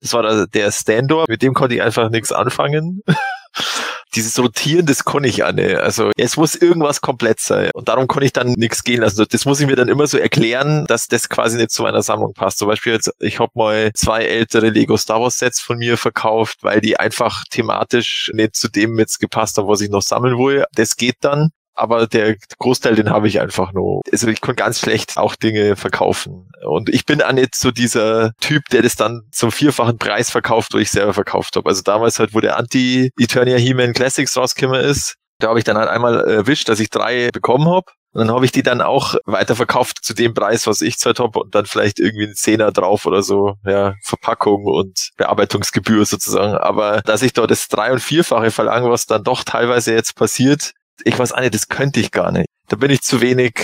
Das war der Standor, mit dem konnte ich einfach nichts anfangen. Dieses Rotieren, das konnte ich nicht. Also es muss irgendwas komplett sein. Und darum konnte ich dann nichts gehen lassen. Das muss ich mir dann immer so erklären, dass das quasi nicht zu meiner Sammlung passt. Zum Beispiel jetzt, ich habe mal zwei ältere Lego Star Wars Sets von mir verkauft, weil die einfach thematisch nicht zu dem jetzt gepasst haben, was ich noch sammeln will. Das geht dann aber der Großteil, den habe ich einfach nur. Also ich kann ganz schlecht auch Dinge verkaufen. Und ich bin auch nicht so dieser Typ, der das dann zum vierfachen Preis verkauft, wo ich selber verkauft habe. Also damals halt, wo der Anti-Eternia He-Man Classics rausgekommen ist, da habe ich dann halt einmal erwischt, dass ich drei bekommen habe. Und dann habe ich die dann auch weiterverkauft zu dem Preis, was ich zweit habe und dann vielleicht irgendwie ein Zehner drauf oder so, ja, Verpackung und Bearbeitungsgebühr sozusagen. Aber dass ich dort das drei- und vierfache verlange, was dann doch teilweise jetzt passiert, ich weiß nicht, das könnte ich gar nicht. Da bin ich zu wenig,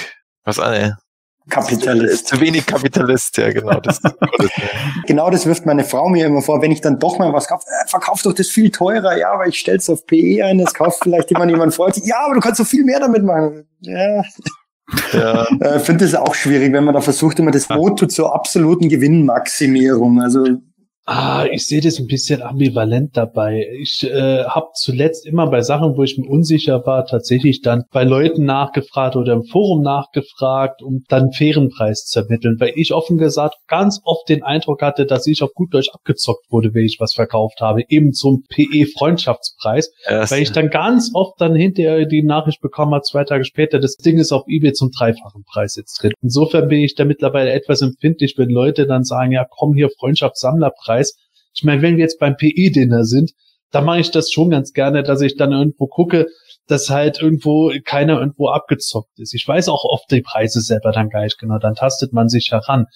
was eine. Kapitalist. Zu wenig Kapitalist, ja, genau. Das genau das wirft meine Frau mir immer vor, wenn ich dann doch mal was kaufe, äh, verkauf doch das viel teurer, ja, aber ich stell's auf PE ein, das kauft vielleicht jemand, jemand freut ja, aber du kannst so viel mehr damit machen. Ja. Ja. Ich äh, finde es auch schwierig, wenn man da versucht, immer das Motto zur absoluten Gewinnmaximierung. Also Ah, ich sehe das ein bisschen ambivalent dabei. Ich äh, habe zuletzt immer bei Sachen, wo ich mir unsicher war, tatsächlich dann bei Leuten nachgefragt oder im Forum nachgefragt, um dann einen fairen Preis zu ermitteln, weil ich offen gesagt ganz oft den Eindruck hatte, dass ich auf gut Deutsch abgezockt wurde, wenn ich was verkauft habe, eben zum PE-Freundschaftspreis, weil ich dann ganz oft dann hinterher die Nachricht bekommen habe, zwei Tage später, das Ding ist auf eBay zum dreifachen Preis jetzt drin. Insofern bin ich da mittlerweile etwas empfindlich, wenn Leute dann sagen, ja komm hier Freundschaftssammlerpreis, Preis. Ich meine, wenn wir jetzt beim PE-Dinner sind, da mache ich das schon ganz gerne, dass ich dann irgendwo gucke, dass halt irgendwo keiner irgendwo abgezockt ist. Ich weiß auch oft die Preise selber dann gar nicht genau, dann tastet man sich heran.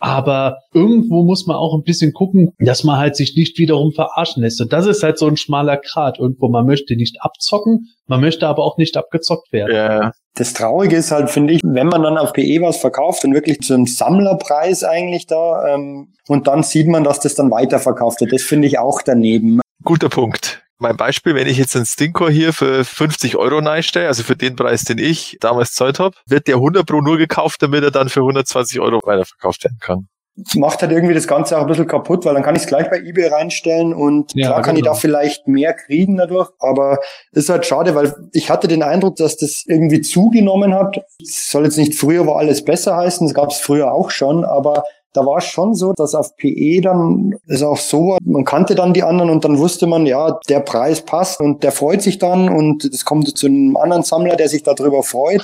Aber irgendwo muss man auch ein bisschen gucken, dass man halt sich nicht wiederum verarschen lässt. Und das ist halt so ein schmaler Grat. Irgendwo, man möchte nicht abzocken, man möchte aber auch nicht abgezockt werden. Ja. Das Traurige ist halt, finde ich, wenn man dann auf PE was verkauft und wirklich zu einem Sammlerpreis eigentlich da, ähm, und dann sieht man, dass das dann weiterverkauft wird. Das finde ich auch daneben. Guter Punkt mein Beispiel, wenn ich jetzt einen Stinkor hier für 50 Euro neinstelle, also für den Preis, den ich damals zahlt habe, wird der 100 Pro nur gekauft, damit er dann für 120 Euro weiterverkauft werden kann. Das macht halt irgendwie das Ganze auch ein bisschen kaputt, weil dann kann ich es gleich bei eBay reinstellen und ja, klar kann genau. ich da vielleicht mehr kriegen dadurch, aber ist halt schade, weil ich hatte den Eindruck, dass das irgendwie zugenommen hat. Es soll jetzt nicht früher war alles besser heißen, das gab es früher auch schon, aber da war es schon so, dass auf PE dann ist auch so, man kannte dann die anderen und dann wusste man, ja, der Preis passt und der freut sich dann und es kommt zu einem anderen Sammler, der sich darüber freut.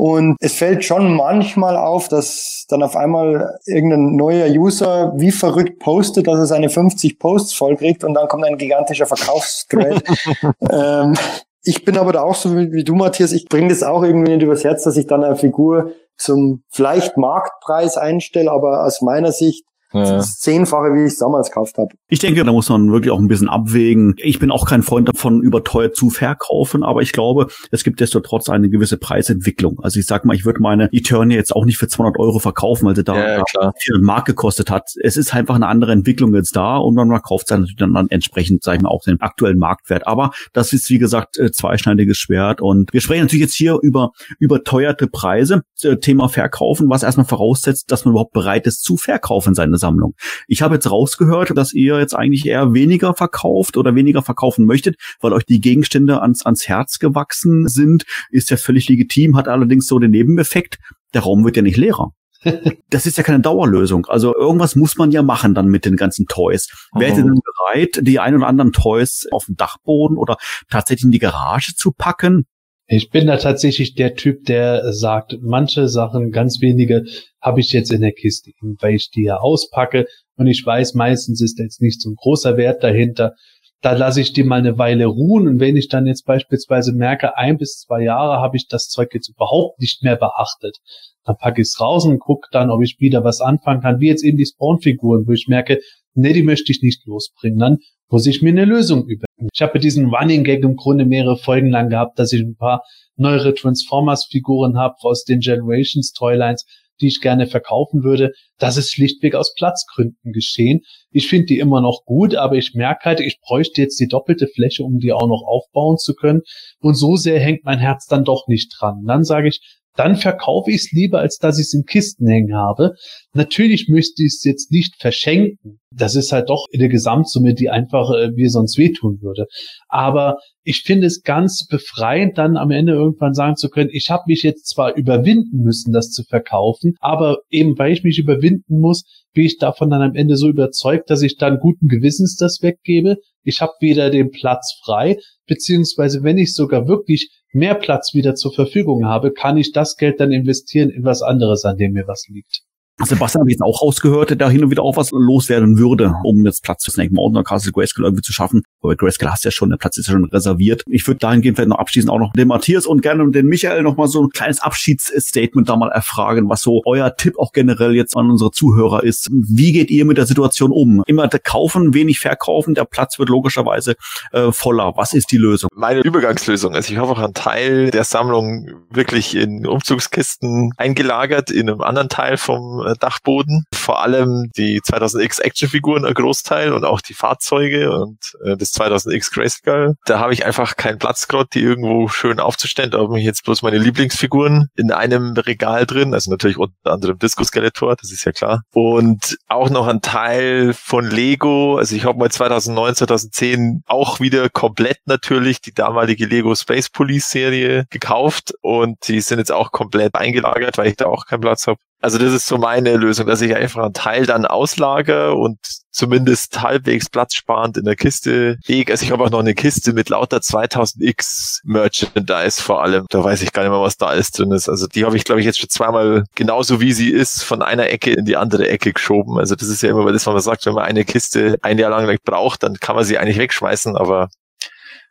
Und es fällt schon manchmal auf, dass dann auf einmal irgendein neuer User wie verrückt postet, dass er seine 50 Posts vollkriegt und dann kommt ein gigantischer Verkaufsthread. ähm, ich bin aber da auch so wie, wie du, Matthias. Ich bringe das auch irgendwie nicht übers Herz, dass ich dann eine Figur zum vielleicht Marktpreis einstelle, aber aus meiner Sicht ja. Das Zehnfache, wie ich es damals gekauft habe. Ich denke, da muss man wirklich auch ein bisschen abwägen. Ich bin auch kein Freund davon, überteuert zu verkaufen, aber ich glaube, es gibt desto trotz eine gewisse Preisentwicklung. Also ich sag mal, ich würde meine Eternia jetzt auch nicht für 200 Euro verkaufen, weil sie da, ja, da viel Mark gekostet hat. Es ist einfach eine andere Entwicklung jetzt da und man kauft dann natürlich dann entsprechend, sag ich mal, auch den aktuellen Marktwert. Aber das ist, wie gesagt, äh, zweischneidiges Schwert und wir sprechen natürlich jetzt hier über überteuerte Preise. Äh, Thema Verkaufen, was erstmal voraussetzt, dass man überhaupt bereit ist zu verkaufen seine Sammlung. Ich habe jetzt rausgehört, dass ihr jetzt eigentlich eher weniger verkauft oder weniger verkaufen möchtet, weil euch die Gegenstände ans, ans Herz gewachsen sind. Ist ja völlig legitim, hat allerdings so den Nebeneffekt, der Raum wird ja nicht leerer. Das ist ja keine Dauerlösung. Also irgendwas muss man ja machen dann mit den ganzen Toys. Oh. Wärt ihr denn bereit, die ein oder anderen Toys auf den Dachboden oder tatsächlich in die Garage zu packen? Ich bin da tatsächlich der Typ, der sagt, manche Sachen, ganz wenige, habe ich jetzt in der Kiste, weil ich die ja auspacke. Und ich weiß, meistens ist jetzt nicht so ein großer Wert dahinter. Da lasse ich die mal eine Weile ruhen. Und wenn ich dann jetzt beispielsweise merke, ein bis zwei Jahre habe ich das Zeug jetzt überhaupt nicht mehr beachtet, dann packe ich es raus und gucke dann, ob ich wieder was anfangen kann, wie jetzt eben die Spawnfiguren, wo ich merke, nee, die möchte ich nicht losbringen. Dann muss ich mir eine Lösung über. Ich habe diesen Running Gag im Grunde mehrere Folgen lang gehabt, dass ich ein paar neuere Transformers-Figuren habe aus den Generations Toylines, die ich gerne verkaufen würde. Das ist schlichtweg aus Platzgründen geschehen. Ich finde die immer noch gut, aber ich merke halt, ich bräuchte jetzt die doppelte Fläche, um die auch noch aufbauen zu können. Und so sehr hängt mein Herz dann doch nicht dran. dann sage ich, dann verkaufe ich es lieber, als dass ich es in Kisten hängen habe. Natürlich möchte ich es jetzt nicht verschenken. Das ist halt doch in der Gesamtsumme, die einfach äh, mir sonst wehtun würde. Aber ich finde es ganz befreiend, dann am Ende irgendwann sagen zu können, ich habe mich jetzt zwar überwinden müssen, das zu verkaufen, aber eben weil ich mich überwinden muss, bin ich davon dann am Ende so überzeugt, dass ich dann guten Gewissens das weggebe. Ich habe wieder den Platz frei, beziehungsweise wenn ich sogar wirklich mehr Platz wieder zur Verfügung habe, kann ich das Geld dann investieren in was anderes, an dem mir was liegt. Sebastian habe ich jetzt auch rausgehört, da hin und wieder auch was loswerden würde, um jetzt Platz für Snake Mountain oder Castle Grayskull irgendwie zu schaffen. Aber Grayskull hast ja schon, der Platz ist ja schon reserviert. Ich würde dahingehend vielleicht noch abschließend auch noch den Matthias und gerne den Michael noch mal so ein kleines Abschiedsstatement da mal erfragen, was so euer Tipp auch generell jetzt an unsere Zuhörer ist. Wie geht ihr mit der Situation um? Immer kaufen, wenig verkaufen, der Platz wird logischerweise äh, voller. Was ist die Lösung? Meine Übergangslösung. Also ich auch einen Teil der Sammlung wirklich in Umzugskisten eingelagert, in einem anderen Teil vom Dachboden. Vor allem die 2000X Actionfiguren ein Großteil und auch die Fahrzeuge und äh, das 2000X Grayskull. Da habe ich einfach keinen Platz gerade, die irgendwo schön aufzustellen. Da habe ich jetzt bloß meine Lieblingsfiguren in einem Regal drin, also natürlich unter anderem Disco Skeletor, das ist ja klar. Und auch noch ein Teil von Lego. Also ich habe mal 2009, 2010 auch wieder komplett natürlich die damalige Lego Space Police Serie gekauft und die sind jetzt auch komplett eingelagert, weil ich da auch keinen Platz habe. Also das ist so meine Lösung, dass ich einfach einen Teil dann auslager und zumindest halbwegs platzsparend in der Kiste lege. Also ich habe auch noch eine Kiste mit lauter 2000X Merchandise vor allem. Da weiß ich gar nicht mehr, was da alles drin ist. Also die habe ich, glaube ich, jetzt schon zweimal genauso wie sie ist von einer Ecke in die andere Ecke geschoben. Also das ist ja immer das, was man sagt, wenn man eine Kiste ein Jahr lang braucht, dann kann man sie eigentlich wegschmeißen, aber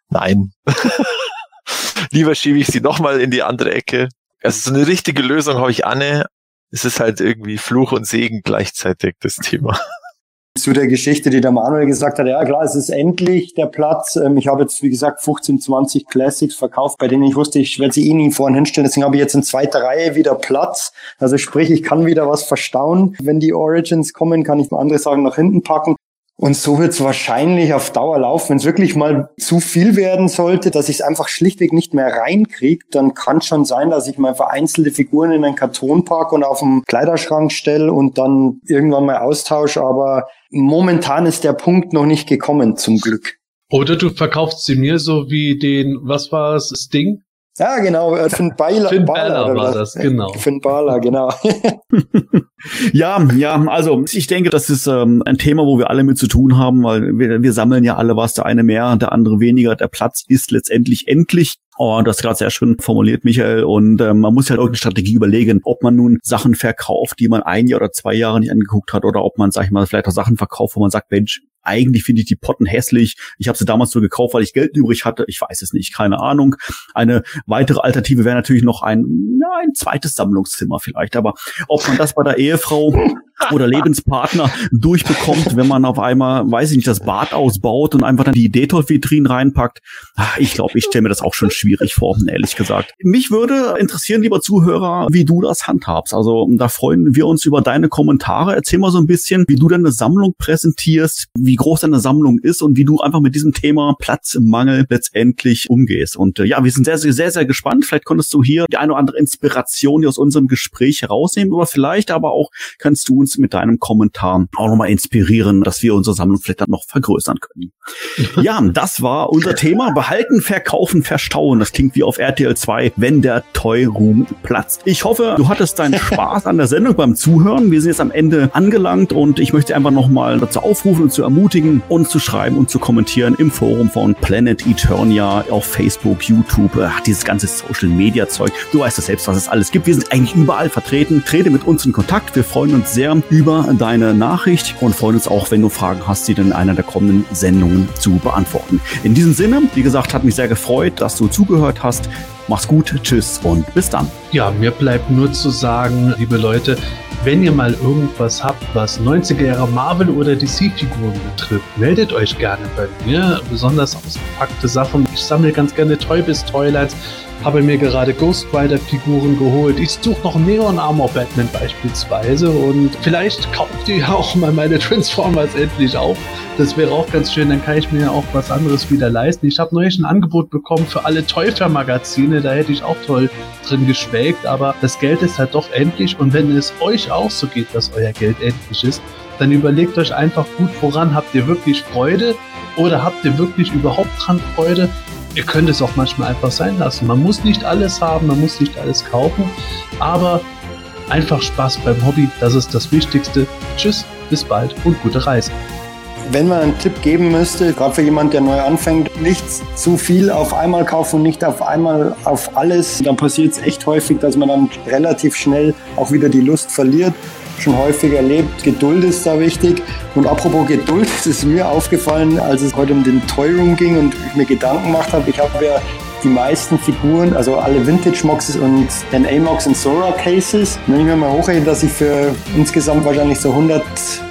nein. Lieber schiebe ich sie nochmal in die andere Ecke. Also so eine richtige Lösung habe ich Anne. Es ist halt irgendwie Fluch und Segen gleichzeitig das Thema. Zu der Geschichte, die der Manuel gesagt hat, ja klar, es ist endlich der Platz. Ähm, Ich habe jetzt, wie gesagt, 15, 20 Classics verkauft, bei denen ich wusste, ich werde sie eh nie vorhin hinstellen. Deswegen habe ich jetzt in zweiter Reihe wieder Platz. Also sprich, ich kann wieder was verstauen. Wenn die Origins kommen, kann ich andere Sachen nach hinten packen. Und so wird es wahrscheinlich auf Dauer laufen. Wenn es wirklich mal zu viel werden sollte, dass ich es einfach schlichtweg nicht mehr reinkriege, dann kann schon sein, dass ich mal vereinzelte Figuren in einen Karton packe und auf den Kleiderschrank stelle und dann irgendwann mal austausche. Aber momentan ist der Punkt noch nicht gekommen, zum Glück. Oder du verkaufst sie mir so wie den, was war es, Sting? Ja, genau, äh, Finn Balor. Finn Balor Balor war das, genau. Finn Balor, genau. Ja, ja, also ich denke, das ist ähm, ein Thema, wo wir alle mit zu tun haben, weil wir, wir sammeln ja alle was, der eine mehr, der andere weniger. Der Platz ist letztendlich endlich. Oh, das gerade sehr schön formuliert, Michael. Und ähm, man muss halt irgendeine Strategie überlegen, ob man nun Sachen verkauft, die man ein Jahr oder zwei Jahre nicht angeguckt hat, oder ob man, sag ich mal, vielleicht auch Sachen verkauft, wo man sagt, Mensch, eigentlich finde ich die Potten hässlich. Ich habe sie damals so gekauft, weil ich Geld übrig hatte. Ich weiß es nicht, keine Ahnung. Eine weitere Alternative wäre natürlich noch ein, ja, ein zweites Sammlungszimmer vielleicht. Aber ob man das bei der Ehefrau oder Lebenspartner durchbekommt, wenn man auf einmal, weiß ich nicht, das Bad ausbaut und einfach dann die Detolf-Vitrinen reinpackt. Ah, Ich glaube, ich stelle mir das auch schon schwierig vor, ehrlich gesagt. Mich würde interessieren, lieber Zuhörer, wie du das handhabst. Also da freuen wir uns über deine Kommentare. Erzähl mal so ein bisschen, wie du deine Sammlung präsentierst, wie groß deine Sammlung ist und wie du einfach mit diesem Thema Platz im Mangel letztendlich umgehst. Und äh, ja, wir sind sehr, sehr, sehr, sehr gespannt. Vielleicht konntest du hier die eine oder andere Inspiration aus unserem Gespräch herausnehmen, aber vielleicht aber auch kannst du uns mit deinem Kommentar auch nochmal inspirieren, dass wir unsere Sammlung vielleicht dann noch vergrößern können. ja, das war unser Thema. Behalten, verkaufen, verstauen. Das klingt wie auf RTL 2, wenn der Toy Room platzt. Ich hoffe, du hattest deinen Spaß an der Sendung beim Zuhören. Wir sind jetzt am Ende angelangt und ich möchte einfach nochmal dazu aufrufen und zu ermutigen, uns zu schreiben und zu kommentieren im Forum von Planet Eternia auf Facebook, YouTube, äh, dieses ganze Social Media Zeug. Du weißt ja selbst, was es alles gibt. Wir sind eigentlich überall vertreten. Trete mit uns in Kontakt. Wir freuen uns sehr über deine Nachricht und freuen uns auch, wenn du Fragen hast, die dann in einer der kommenden Sendungen zu beantworten. In diesem Sinne, wie gesagt, hat mich sehr gefreut, dass du zugehört hast. Mach's gut, tschüss und bis dann. Ja, mir bleibt nur zu sagen, liebe Leute, wenn ihr mal irgendwas habt, was 90er Jahre Marvel oder DC-Figuren betrifft, meldet euch gerne bei mir. Besonders ausgepackte Sachen. Ich sammle ganz gerne Toy bis Toylines. Habe mir gerade Ghost Rider Figuren geholt. Ich suche noch Neon Armor Batman beispielsweise und vielleicht kauft ihr auch mal meine Transformers endlich auf. Das wäre auch ganz schön, dann kann ich mir auch was anderes wieder leisten. Ich habe neulich ein Angebot bekommen für alle Teufel-Magazine, da hätte ich auch toll drin geschwelgt, aber das Geld ist halt doch endlich und wenn es euch auch so geht, dass euer Geld endlich ist, dann überlegt euch einfach gut, woran habt ihr wirklich Freude oder habt ihr wirklich überhaupt dran Freude? Ihr könnt es auch manchmal einfach sein lassen. Man muss nicht alles haben, man muss nicht alles kaufen, aber einfach Spaß beim Hobby, das ist das Wichtigste. Tschüss, bis bald und gute Reise. Wenn man einen Tipp geben müsste, gerade für jemand, der neu anfängt, nicht zu viel auf einmal kaufen nicht auf einmal auf alles, dann passiert es echt häufig, dass man dann relativ schnell auch wieder die Lust verliert. Schon häufig erlebt, Geduld ist da wichtig. Und apropos Geduld, es ist mir aufgefallen, als es heute um den Toy Room ging und ich mir Gedanken gemacht habe, ich habe ja die meisten Figuren, also alle Vintage Moxes und NA Mox in Sora Cases. Wenn ich mir mal hochrechne, dass ich für insgesamt wahrscheinlich so 100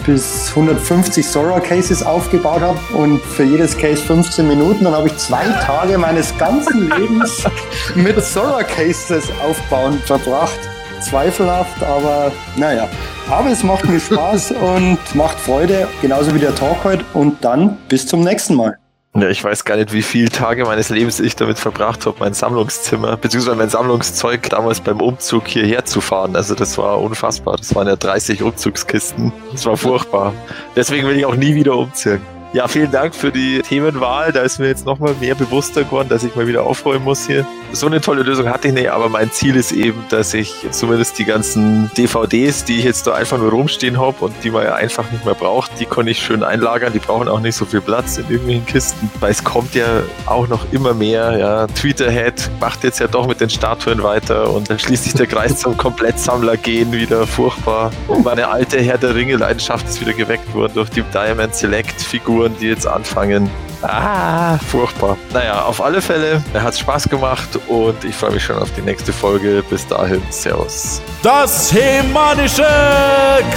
bis 150 Sora Cases aufgebaut habe und für jedes Case 15 Minuten, dann habe ich zwei Tage meines ganzen Lebens mit Sora Cases aufbauen verbracht. zweifelhaft, aber naja. Aber es macht mir Spaß und macht Freude, genauso wie der Talk heute. Und dann bis zum nächsten Mal. Ja, ich weiß gar nicht, wie viele Tage meines Lebens ich damit verbracht habe, mein Sammlungszimmer, beziehungsweise mein Sammlungszeug damals beim Umzug hierher zu fahren. Also das war unfassbar. Das waren ja 30 Umzugskisten. Das war furchtbar. Deswegen will ich auch nie wieder umziehen. Ja, vielen Dank für die Themenwahl. Da ist mir jetzt nochmal mehr bewusster geworden, dass ich mal wieder aufräumen muss hier. So eine tolle Lösung hatte ich nicht, aber mein Ziel ist eben, dass ich zumindest die ganzen DVDs, die ich jetzt da einfach nur rumstehen habe und die man ja einfach nicht mehr braucht, die kann ich schön einlagern. Die brauchen auch nicht so viel Platz in irgendwelchen Kisten, weil es kommt ja auch noch immer mehr. Ja, Tweeterhead macht jetzt ja doch mit den Statuen weiter und dann schließt sich der Kreis zum Komplettsammler gehen wieder furchtbar. Und meine alte Herr der Ringe Leidenschaft ist wieder geweckt worden durch die Diamond Select Figur Figuren, die jetzt anfangen. Ah, furchtbar. Naja, auf alle Fälle, er hat Spaß gemacht und ich freue mich schon auf die nächste Folge. Bis dahin, Servus. Das Hemanische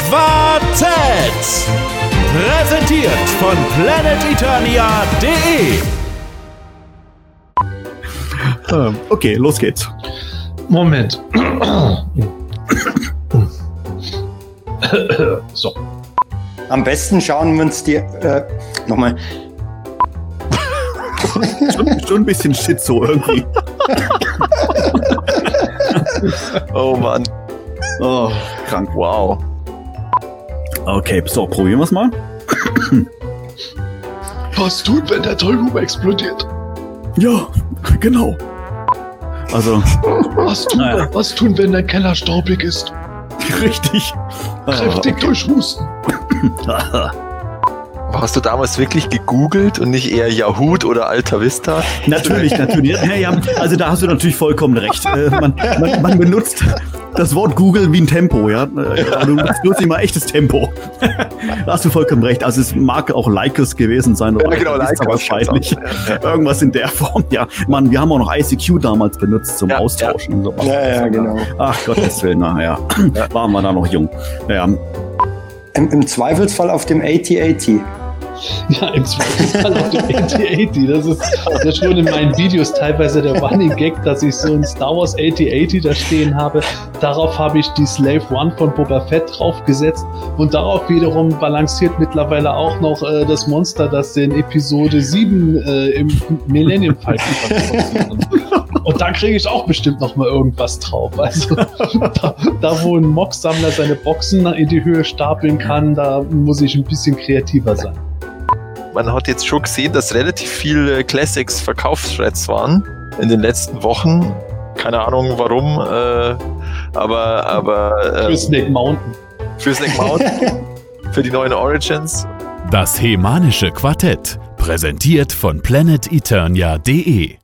Quartett. Präsentiert von planeteternia.de. Ähm, okay, los geht's. Moment. so. Am besten schauen wir uns die. Äh, nochmal. schon, schon ein bisschen Schizo irgendwie. oh Mann. Oh, krank. Wow. Okay, so, probieren wir es mal. Was tut, wenn der Tollhuber explodiert? Ja, genau. Also. Was tun, Naja. was tun, wenn der Keller staubig ist? Richtig. Kräftig durchhusten. Hast du damals wirklich gegoogelt und nicht eher Yahoo oder Alta Vista? Natürlich, natürlich. Ja, ja, also da hast du natürlich vollkommen recht. Äh, man, man, man benutzt das Wort Google wie ein Tempo, ja. Äh, Du benutzt immer echtes Tempo. Da hast du vollkommen recht. Also es mag auch Lycos gewesen sein oder Ja, genau, Lycos wahrscheinlich. Irgendwas in der Form, ja. Mann, wir haben auch noch ICQ damals benutzt zum Ja, Austauschen und sowas. Ja, ja, genau. Ach Gottes Willen, naja. Waren wir da noch jung. Naja, Im, Im Zweifelsfall auf dem AT-AT. Ja, im Zweifelsfall auf dem AT-80. Das ist ist schon in meinen Videos teilweise der Running Gag, dass ich so ein Star Wars AT-80 da stehen habe. Darauf habe ich die Slave One von Boba Fett draufgesetzt und darauf wiederum balanciert mittlerweile auch noch äh, das Monster, das in Episode 7 äh, im Millennium Falcon. Und da kriege ich auch bestimmt noch mal irgendwas drauf. Also da, da wo ein Mock-Sammler seine Boxen in die Höhe stapeln kann, da muss ich ein bisschen kreativer sein. Man hat jetzt schon gesehen, dass relativ viele Classics Verkaufsthreads waren in den letzten Wochen. Keine Ahnung warum, äh, aber, aber Für äh, Snake Mountain. für Snake Mountain, für die neuen Origins. Das Hemanische Quartett. Präsentiert von planeteternia.de.